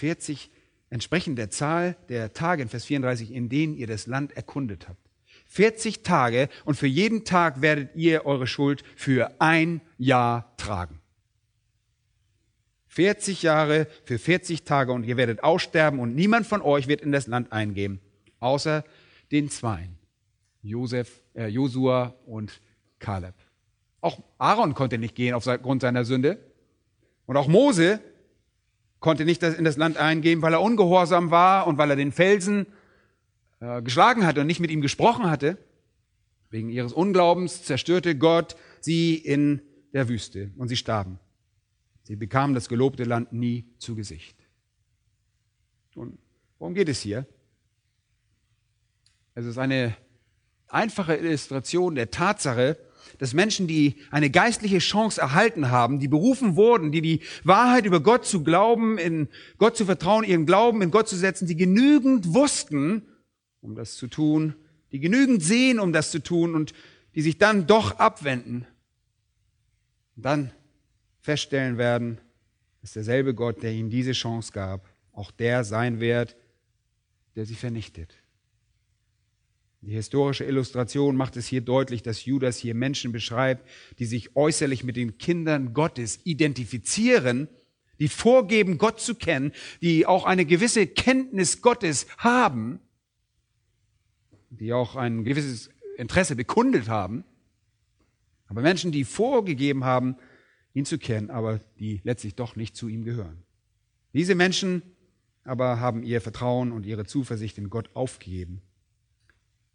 40 entsprechend der Zahl der Tage in Vers 34, in denen ihr das Land erkundet habt. 40 Tage und für jeden Tag werdet ihr eure Schuld für ein Jahr tragen. 40 Jahre für 40 Tage und ihr werdet aussterben und niemand von euch wird in das Land eingehen, außer den Zweien, Josef, äh, Josua und Kaleb. Auch Aaron konnte nicht gehen aufgrund seiner Sünde. Und auch Mose konnte nicht in das Land eingehen, weil er ungehorsam war und weil er den Felsen äh, geschlagen hatte und nicht mit ihm gesprochen hatte. Wegen ihres Unglaubens zerstörte Gott sie in der Wüste und sie starben. Sie bekamen das gelobte Land nie zu Gesicht. Und worum geht es hier? Es ist eine einfache Illustration der Tatsache, dass Menschen, die eine geistliche Chance erhalten haben, die berufen wurden, die die Wahrheit über Gott zu glauben, in Gott zu vertrauen, ihren Glauben in Gott zu setzen, die genügend wussten, um das zu tun, die genügend sehen, um das zu tun und die sich dann doch abwenden, dann feststellen werden, dass derselbe Gott, der ihnen diese Chance gab, auch der sein wird, der sie vernichtet. Die historische Illustration macht es hier deutlich, dass Judas hier Menschen beschreibt, die sich äußerlich mit den Kindern Gottes identifizieren, die vorgeben, Gott zu kennen, die auch eine gewisse Kenntnis Gottes haben, die auch ein gewisses Interesse bekundet haben, aber Menschen, die vorgegeben haben, ihn zu kennen, aber die letztlich doch nicht zu ihm gehören. Diese Menschen aber haben ihr Vertrauen und ihre Zuversicht in Gott aufgegeben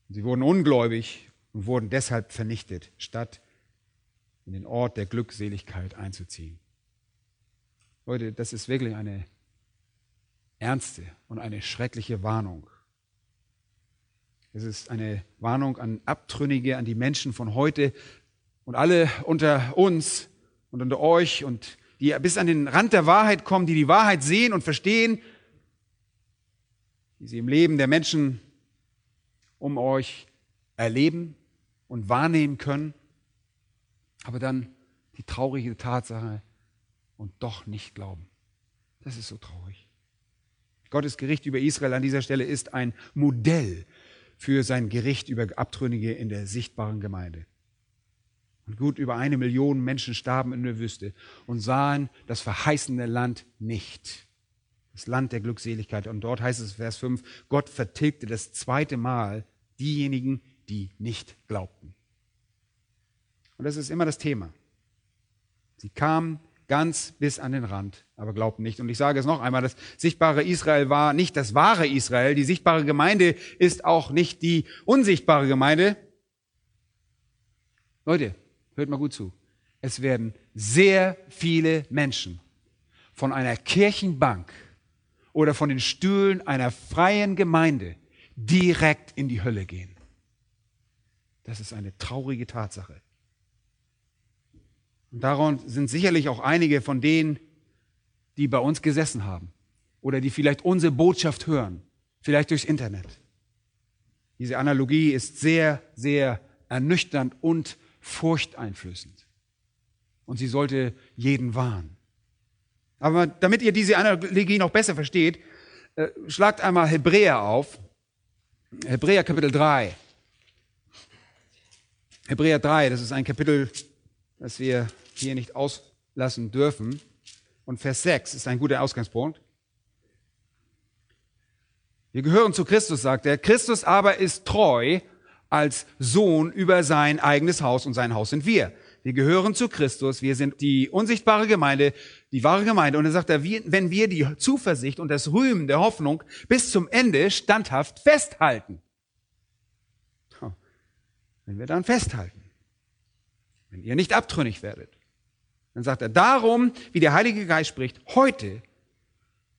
Sie wurden ungläubig und wurden deshalb vernichtet, statt in den Ort der Glückseligkeit einzuziehen. Leute, das ist wirklich eine ernste und eine schreckliche Warnung. Es ist eine Warnung an Abtrünnige, an die Menschen von heute und alle unter uns und unter euch und die bis an den Rand der Wahrheit kommen, die die Wahrheit sehen und verstehen, die sie im Leben der Menschen um euch erleben und wahrnehmen können, aber dann die traurige Tatsache und doch nicht glauben. Das ist so traurig. Gottes Gericht über Israel an dieser Stelle ist ein Modell für sein Gericht über Abtrünnige in der sichtbaren Gemeinde. Und gut über eine Million Menschen starben in der Wüste und sahen das verheißene Land nicht das Land der Glückseligkeit. Und dort heißt es, Vers 5, Gott vertilgte das zweite Mal diejenigen, die nicht glaubten. Und das ist immer das Thema. Sie kamen ganz bis an den Rand, aber glaubten nicht. Und ich sage es noch einmal, das sichtbare Israel war nicht das wahre Israel. Die sichtbare Gemeinde ist auch nicht die unsichtbare Gemeinde. Leute, hört mal gut zu. Es werden sehr viele Menschen von einer Kirchenbank oder von den Stühlen einer freien Gemeinde direkt in die Hölle gehen. Das ist eine traurige Tatsache. Und daran sind sicherlich auch einige von denen, die bei uns gesessen haben oder die vielleicht unsere Botschaft hören, vielleicht durchs Internet. Diese Analogie ist sehr, sehr ernüchternd und furchteinflößend. Und sie sollte jeden warnen. Aber damit ihr diese Analogie noch besser versteht, äh, schlagt einmal Hebräer auf. Hebräer Kapitel 3. Hebräer 3, das ist ein Kapitel, das wir hier nicht auslassen dürfen. Und Vers 6 ist ein guter Ausgangspunkt. Wir gehören zu Christus, sagt er. Christus aber ist treu als Sohn über sein eigenes Haus und sein Haus sind wir. Wir gehören zu Christus, wir sind die unsichtbare Gemeinde, die wahre Gemeinde. Und dann sagt er, wenn wir die Zuversicht und das Rühmen der Hoffnung bis zum Ende standhaft festhalten. Wenn wir dann festhalten, wenn ihr nicht abtrünnig werdet, dann sagt er, darum, wie der Heilige Geist spricht, heute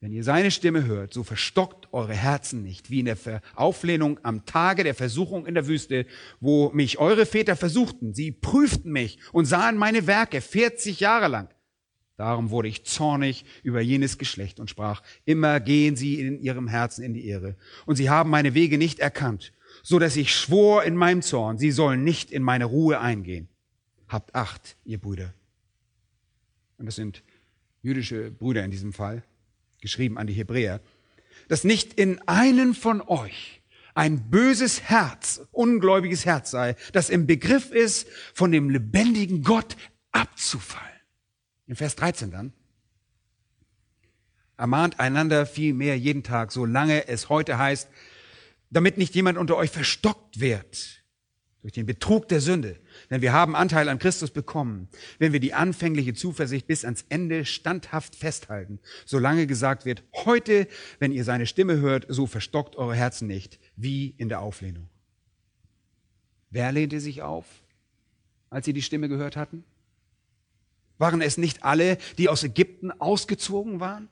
wenn ihr seine Stimme hört, so verstockt eure Herzen nicht, wie in der Auflehnung am Tage der Versuchung in der Wüste, wo mich eure Väter versuchten. Sie prüften mich und sahen meine Werke 40 Jahre lang. Darum wurde ich zornig über jenes Geschlecht und sprach, immer gehen sie in ihrem Herzen in die Ehre. Und sie haben meine Wege nicht erkannt, so dass ich schwor in meinem Zorn, sie sollen nicht in meine Ruhe eingehen. Habt Acht, ihr Brüder. Und das sind jüdische Brüder in diesem Fall geschrieben an die Hebräer, dass nicht in einen von euch ein böses Herz, ungläubiges Herz sei, das im Begriff ist, von dem lebendigen Gott abzufallen. In Vers 13 dann. Ermahnt einander vielmehr jeden Tag, solange es heute heißt, damit nicht jemand unter euch verstockt wird durch den Betrug der Sünde. Denn wir haben Anteil an Christus bekommen, wenn wir die anfängliche Zuversicht bis ans Ende standhaft festhalten, solange gesagt wird, heute, wenn ihr seine Stimme hört, so verstockt eure Herzen nicht, wie in der Auflehnung. Wer lehnte sich auf, als sie die Stimme gehört hatten? Waren es nicht alle, die aus Ägypten ausgezogen waren?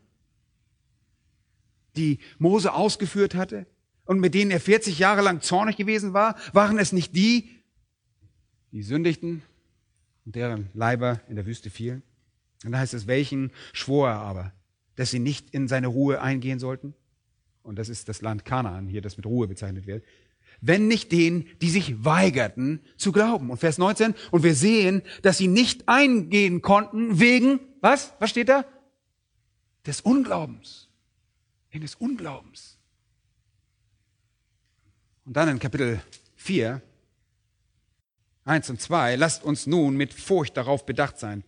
Die Mose ausgeführt hatte und mit denen er 40 Jahre lang zornig gewesen war? Waren es nicht die, die sündigten und deren Leiber in der Wüste fielen. Und da heißt es, welchen schwor er aber, dass sie nicht in seine Ruhe eingehen sollten? Und das ist das Land Kanaan hier, das mit Ruhe bezeichnet wird. Wenn nicht denen, die sich weigerten zu glauben. Und Vers 19, und wir sehen, dass sie nicht eingehen konnten wegen, was? Was steht da? Des Unglaubens. Wegen des Unglaubens. Und dann in Kapitel 4, 1 und 2, lasst uns nun mit Furcht darauf bedacht sein.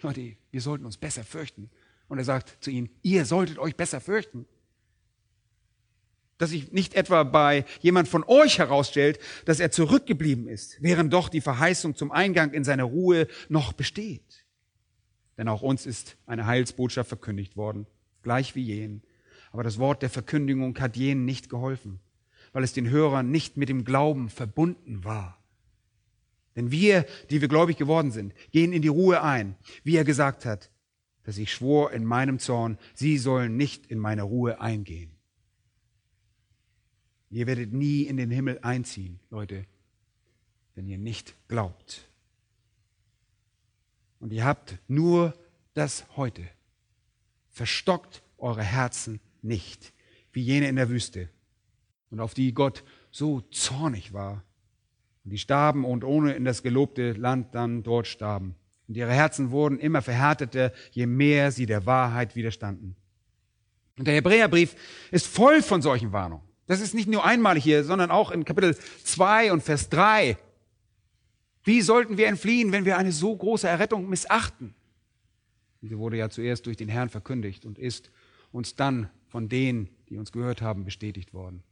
Leute, wir sollten uns besser fürchten. Und er sagt zu ihnen, ihr solltet euch besser fürchten. Dass sich nicht etwa bei jemand von euch herausstellt, dass er zurückgeblieben ist, während doch die Verheißung zum Eingang in seine Ruhe noch besteht. Denn auch uns ist eine Heilsbotschaft verkündigt worden, gleich wie jenen. Aber das Wort der Verkündigung hat jenen nicht geholfen, weil es den Hörern nicht mit dem Glauben verbunden war. Denn wir, die wir gläubig geworden sind, gehen in die Ruhe ein, wie er gesagt hat, dass ich schwor in meinem Zorn, sie sollen nicht in meine Ruhe eingehen. Ihr werdet nie in den Himmel einziehen, Leute, wenn ihr nicht glaubt. Und ihr habt nur das heute. Verstockt eure Herzen nicht, wie jene in der Wüste, und auf die Gott so zornig war und die starben und ohne in das gelobte Land dann dort starben. Und ihre Herzen wurden immer verhärteter, je mehr sie der Wahrheit widerstanden. Und der Hebräerbrief ist voll von solchen Warnungen. Das ist nicht nur einmalig hier, sondern auch in Kapitel 2 und Vers 3. Wie sollten wir entfliehen, wenn wir eine so große Errettung missachten? Diese wurde ja zuerst durch den Herrn verkündigt und ist uns dann von denen, die uns gehört haben, bestätigt worden.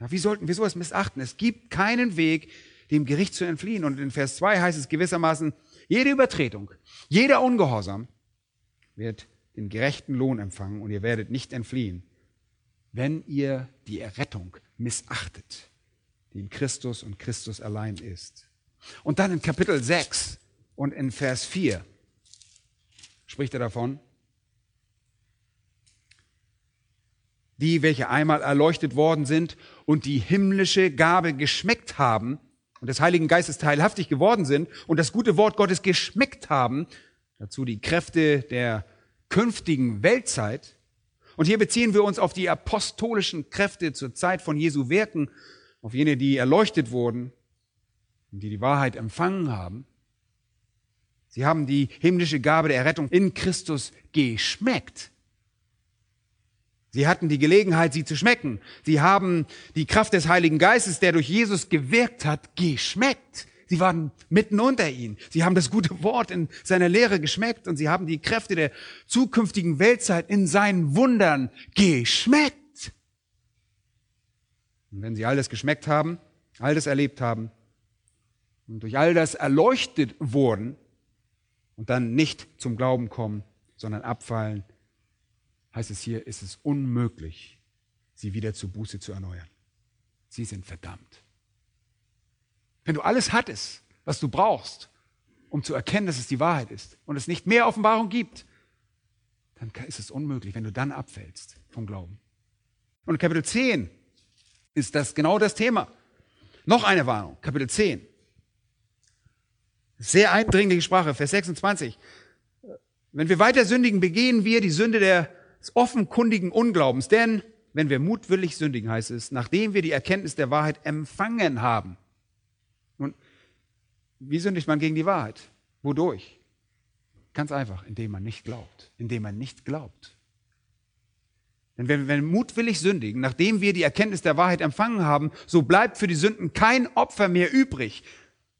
Ja, wie sollten wir sowas missachten? Es gibt keinen Weg, dem Gericht zu entfliehen. Und in Vers 2 heißt es gewissermaßen, jede Übertretung, jeder Ungehorsam wird den gerechten Lohn empfangen und ihr werdet nicht entfliehen, wenn ihr die Errettung missachtet, die in Christus und Christus allein ist. Und dann in Kapitel 6 und in Vers 4 spricht er davon, die, welche einmal erleuchtet worden sind und die himmlische Gabe geschmeckt haben und des Heiligen Geistes teilhaftig geworden sind und das gute Wort Gottes geschmeckt haben, dazu die Kräfte der künftigen Weltzeit. Und hier beziehen wir uns auf die apostolischen Kräfte zur Zeit von Jesu Werken, auf jene, die erleuchtet wurden und die die Wahrheit empfangen haben. Sie haben die himmlische Gabe der Errettung in Christus geschmeckt. Sie hatten die Gelegenheit, sie zu schmecken. Sie haben die Kraft des Heiligen Geistes, der durch Jesus gewirkt hat, geschmeckt. Sie waren mitten unter ihnen. Sie haben das gute Wort in seiner Lehre geschmeckt und sie haben die Kräfte der zukünftigen Weltzeit in seinen Wundern geschmeckt. Und wenn sie all das geschmeckt haben, all das erlebt haben und durch all das erleuchtet wurden und dann nicht zum Glauben kommen, sondern abfallen, heißt es hier, ist es unmöglich, sie wieder zur Buße zu erneuern. Sie sind verdammt. Wenn du alles hattest, was du brauchst, um zu erkennen, dass es die Wahrheit ist und es nicht mehr Offenbarung gibt, dann ist es unmöglich, wenn du dann abfällst vom Glauben. Und Kapitel 10 ist das genau das Thema. Noch eine Warnung, Kapitel 10. Sehr eindringliche Sprache, Vers 26. Wenn wir weiter sündigen, begehen wir die Sünde des offenkundigen Unglaubens. Denn wenn wir mutwillig sündigen, heißt es, nachdem wir die Erkenntnis der Wahrheit empfangen haben. Wie sündigt man gegen die Wahrheit? Wodurch? Ganz einfach, indem man nicht glaubt. Indem man nicht glaubt. Denn wenn wir mutwillig sündigen, nachdem wir die Erkenntnis der Wahrheit empfangen haben, so bleibt für die Sünden kein Opfer mehr übrig.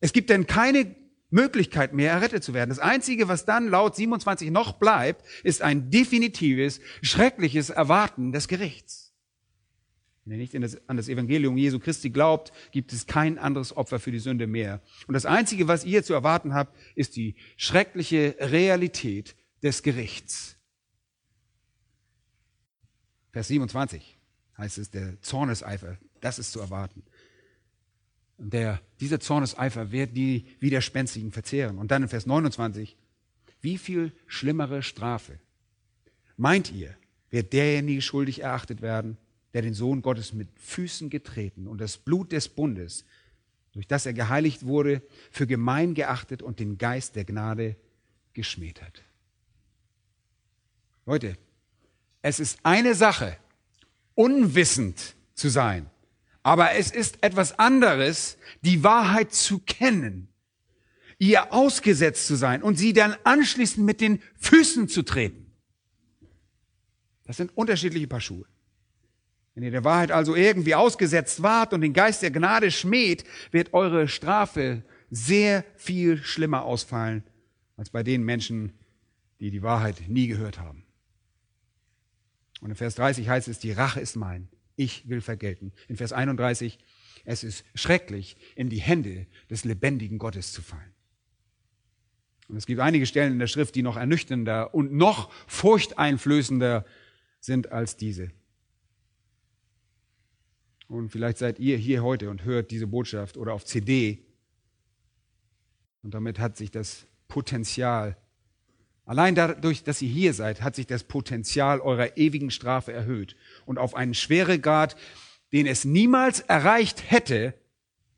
Es gibt denn keine Möglichkeit mehr, errettet zu werden. Das Einzige, was dann laut 27 noch bleibt, ist ein definitives, schreckliches Erwarten des Gerichts. Wenn ihr nicht das, an das Evangelium Jesu Christi glaubt, gibt es kein anderes Opfer für die Sünde mehr. Und das Einzige, was ihr zu erwarten habt, ist die schreckliche Realität des Gerichts. Vers 27 heißt es, der Zorneseifer, das ist zu erwarten. Der, dieser Zorneseifer wird die Widerspenstigen verzehren. Und dann in Vers 29, wie viel schlimmere Strafe meint ihr, wird derjenige schuldig erachtet werden, der den Sohn Gottes mit Füßen getreten und das Blut des Bundes, durch das er geheiligt wurde, für gemein geachtet und den Geist der Gnade geschmäht hat. Leute, es ist eine Sache, unwissend zu sein aber es ist etwas anderes, die Wahrheit zu kennen, ihr ausgesetzt zu sein und sie dann anschließend mit den Füßen zu treten. Das sind unterschiedliche Paar Schuhe. Wenn ihr der Wahrheit also irgendwie ausgesetzt wart und den Geist der Gnade schmäht, wird eure Strafe sehr viel schlimmer ausfallen als bei den Menschen, die die Wahrheit nie gehört haben. Und in Vers 30 heißt es, die Rache ist mein ich will vergelten. In Vers 31, es ist schrecklich, in die Hände des lebendigen Gottes zu fallen. Und es gibt einige Stellen in der Schrift, die noch ernüchternder und noch furchteinflößender sind als diese. Und vielleicht seid ihr hier heute und hört diese Botschaft oder auf CD. Und damit hat sich das Potenzial Allein dadurch, dass ihr hier seid, hat sich das Potenzial eurer ewigen Strafe erhöht und auf einen Schweregrad, den es niemals erreicht hätte,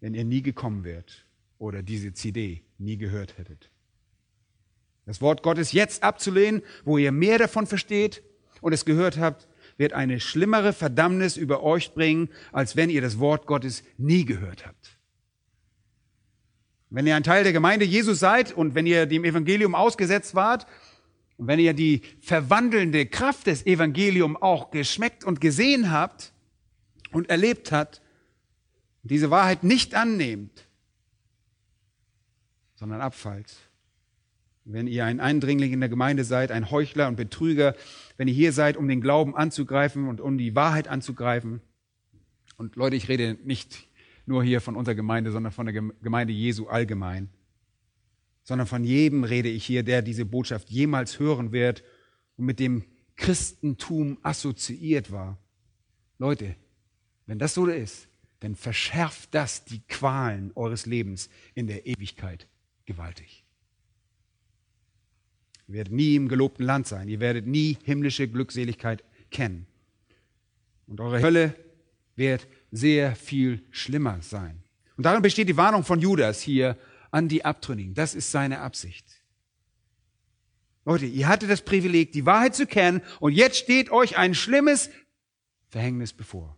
wenn ihr nie gekommen wärt oder diese CD nie gehört hättet. Das Wort Gottes jetzt abzulehnen, wo ihr mehr davon versteht und es gehört habt, wird eine schlimmere Verdammnis über euch bringen, als wenn ihr das Wort Gottes nie gehört habt. Wenn ihr ein Teil der Gemeinde Jesus seid und wenn ihr dem Evangelium ausgesetzt wart und wenn ihr die verwandelnde Kraft des Evangeliums auch geschmeckt und gesehen habt und erlebt habt, diese Wahrheit nicht annehmt, sondern abfallt. Wenn ihr ein Eindringling in der Gemeinde seid, ein Heuchler und Betrüger, wenn ihr hier seid, um den Glauben anzugreifen und um die Wahrheit anzugreifen, und Leute, ich rede nicht nur hier von unserer Gemeinde, sondern von der Gemeinde Jesu allgemein. sondern von jedem rede ich hier, der diese Botschaft jemals hören wird und mit dem Christentum assoziiert war. Leute, wenn das so ist, dann verschärft das die Qualen eures Lebens in der Ewigkeit gewaltig. Ihr werdet nie im gelobten Land sein. Ihr werdet nie himmlische Glückseligkeit kennen. Und eure Hölle wird sehr viel schlimmer sein. Und darin besteht die Warnung von Judas hier an die Abtrünnigen. Das ist seine Absicht. Leute, ihr hattet das Privileg, die Wahrheit zu kennen, und jetzt steht euch ein schlimmes Verhängnis bevor.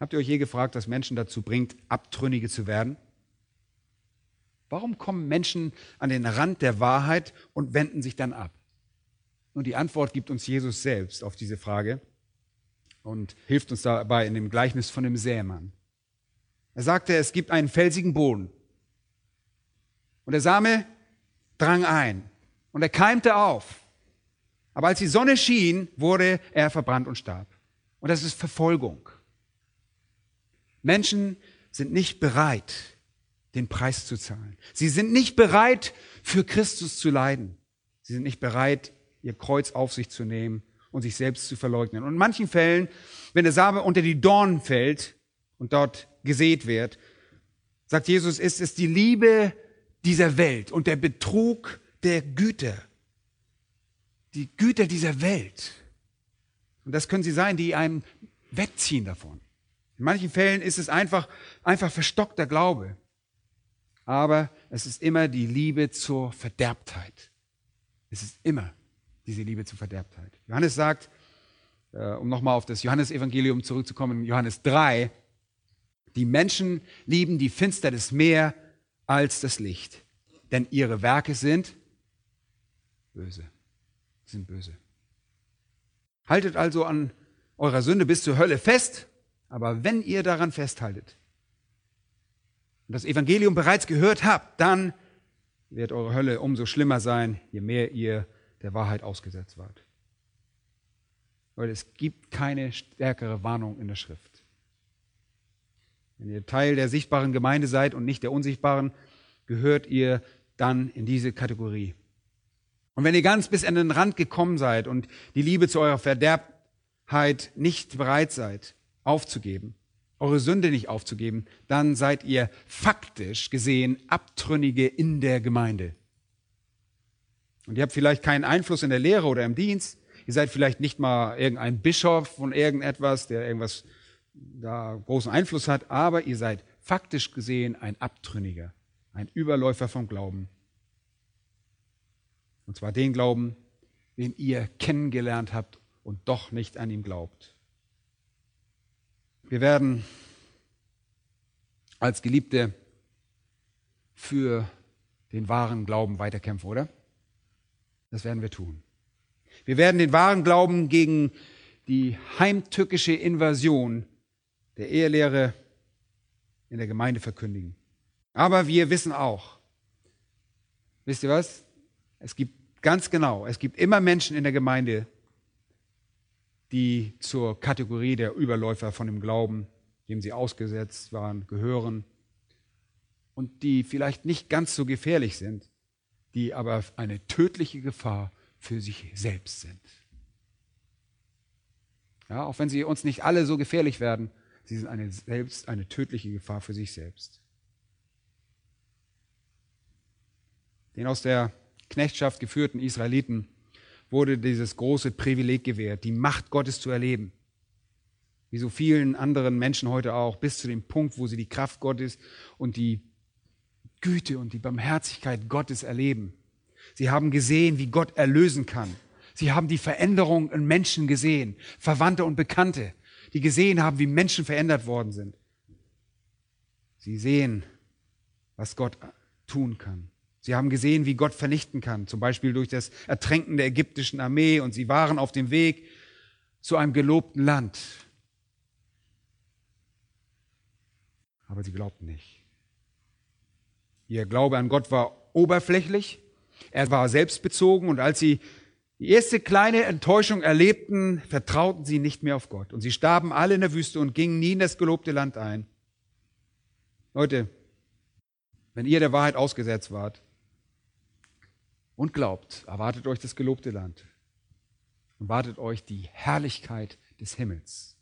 Habt ihr euch je gefragt, was Menschen dazu bringt, Abtrünnige zu werden? Warum kommen Menschen an den Rand der Wahrheit und wenden sich dann ab? Und die Antwort gibt uns Jesus selbst auf diese Frage und hilft uns dabei in dem Gleichnis von dem Sämann. Er sagte, es gibt einen felsigen Boden. Und der Same drang ein und er keimte auf. Aber als die Sonne schien, wurde er verbrannt und starb. Und das ist Verfolgung. Menschen sind nicht bereit, den Preis zu zahlen. Sie sind nicht bereit, für Christus zu leiden. Sie sind nicht bereit, ihr Kreuz auf sich zu nehmen und sich selbst zu verleugnen. Und in manchen Fällen, wenn der Same unter die Dornen fällt und dort gesät wird, sagt Jesus, ist es die Liebe dieser Welt und der Betrug der Güter. Die Güter dieser Welt. Und das können sie sein, die einem wegziehen davon. In manchen Fällen ist es einfach, einfach verstockter Glaube. Aber es ist immer die Liebe zur Verderbtheit. Es ist immer diese Liebe zur Verderbtheit. Johannes sagt, äh, um nochmal auf das Johannesevangelium zurückzukommen, Johannes 3, die Menschen lieben die Finsternis mehr als das Licht, denn ihre Werke sind böse. sind böse. Haltet also an eurer Sünde bis zur Hölle fest, aber wenn ihr daran festhaltet und das Evangelium bereits gehört habt, dann wird eure Hölle umso schlimmer sein, je mehr ihr der Wahrheit ausgesetzt wart. Weil es gibt keine stärkere Warnung in der Schrift. Wenn ihr Teil der sichtbaren Gemeinde seid und nicht der unsichtbaren, gehört ihr dann in diese Kategorie. Und wenn ihr ganz bis an den Rand gekommen seid und die Liebe zu eurer Verderbtheit nicht bereit seid, aufzugeben, eure Sünde nicht aufzugeben, dann seid ihr faktisch gesehen Abtrünnige in der Gemeinde. Und ihr habt vielleicht keinen Einfluss in der Lehre oder im Dienst. Ihr seid vielleicht nicht mal irgendein Bischof von irgendetwas, der irgendwas da großen Einfluss hat, aber ihr seid faktisch gesehen ein Abtrünniger, ein Überläufer vom Glauben. Und zwar den Glauben, den ihr kennengelernt habt und doch nicht an ihm glaubt. Wir werden als Geliebte für den wahren Glauben weiterkämpfen, oder? Das werden wir tun. Wir werden den wahren Glauben gegen die heimtückische Invasion der Ehelehre in der Gemeinde verkündigen. Aber wir wissen auch, wisst ihr was? Es gibt ganz genau, es gibt immer Menschen in der Gemeinde, die zur Kategorie der Überläufer von dem Glauben, dem sie ausgesetzt waren, gehören und die vielleicht nicht ganz so gefährlich sind, die aber eine tödliche Gefahr für sich selbst sind. Ja, auch wenn sie uns nicht alle so gefährlich werden, sie sind eine, selbst eine tödliche Gefahr für sich selbst. Den aus der Knechtschaft geführten Israeliten wurde dieses große Privileg gewährt, die Macht Gottes zu erleben. Wie so vielen anderen Menschen heute auch, bis zu dem Punkt, wo sie die Kraft Gottes und die Güte und die Barmherzigkeit Gottes erleben. Sie haben gesehen, wie Gott erlösen kann. Sie haben die Veränderung in Menschen gesehen, Verwandte und Bekannte, die gesehen haben, wie Menschen verändert worden sind. Sie sehen, was Gott tun kann. Sie haben gesehen, wie Gott vernichten kann, zum Beispiel durch das Ertränken der ägyptischen Armee und sie waren auf dem Weg zu einem gelobten Land. Aber sie glaubten nicht. Ihr Glaube an Gott war oberflächlich, er war selbstbezogen und als sie die erste kleine Enttäuschung erlebten, vertrauten sie nicht mehr auf Gott und sie starben alle in der Wüste und gingen nie in das gelobte Land ein. Leute, wenn ihr der Wahrheit ausgesetzt wart und glaubt, erwartet euch das gelobte Land und wartet euch die Herrlichkeit des Himmels.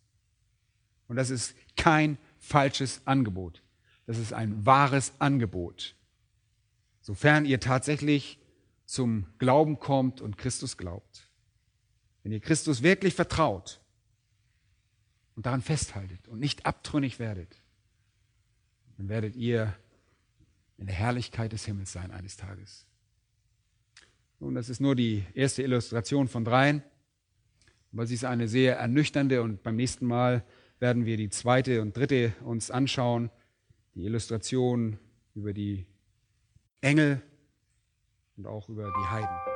Und das ist kein falsches Angebot. Das ist ein wahres Angebot. Sofern ihr tatsächlich zum Glauben kommt und Christus glaubt. Wenn ihr Christus wirklich vertraut und daran festhaltet und nicht abtrünnig werdet, dann werdet ihr in der Herrlichkeit des Himmels sein eines Tages. Nun, das ist nur die erste Illustration von dreien, aber sie ist eine sehr ernüchternde und beim nächsten Mal werden wir die zweite und dritte uns anschauen, die Illustration über die Engel und auch über die Heiden.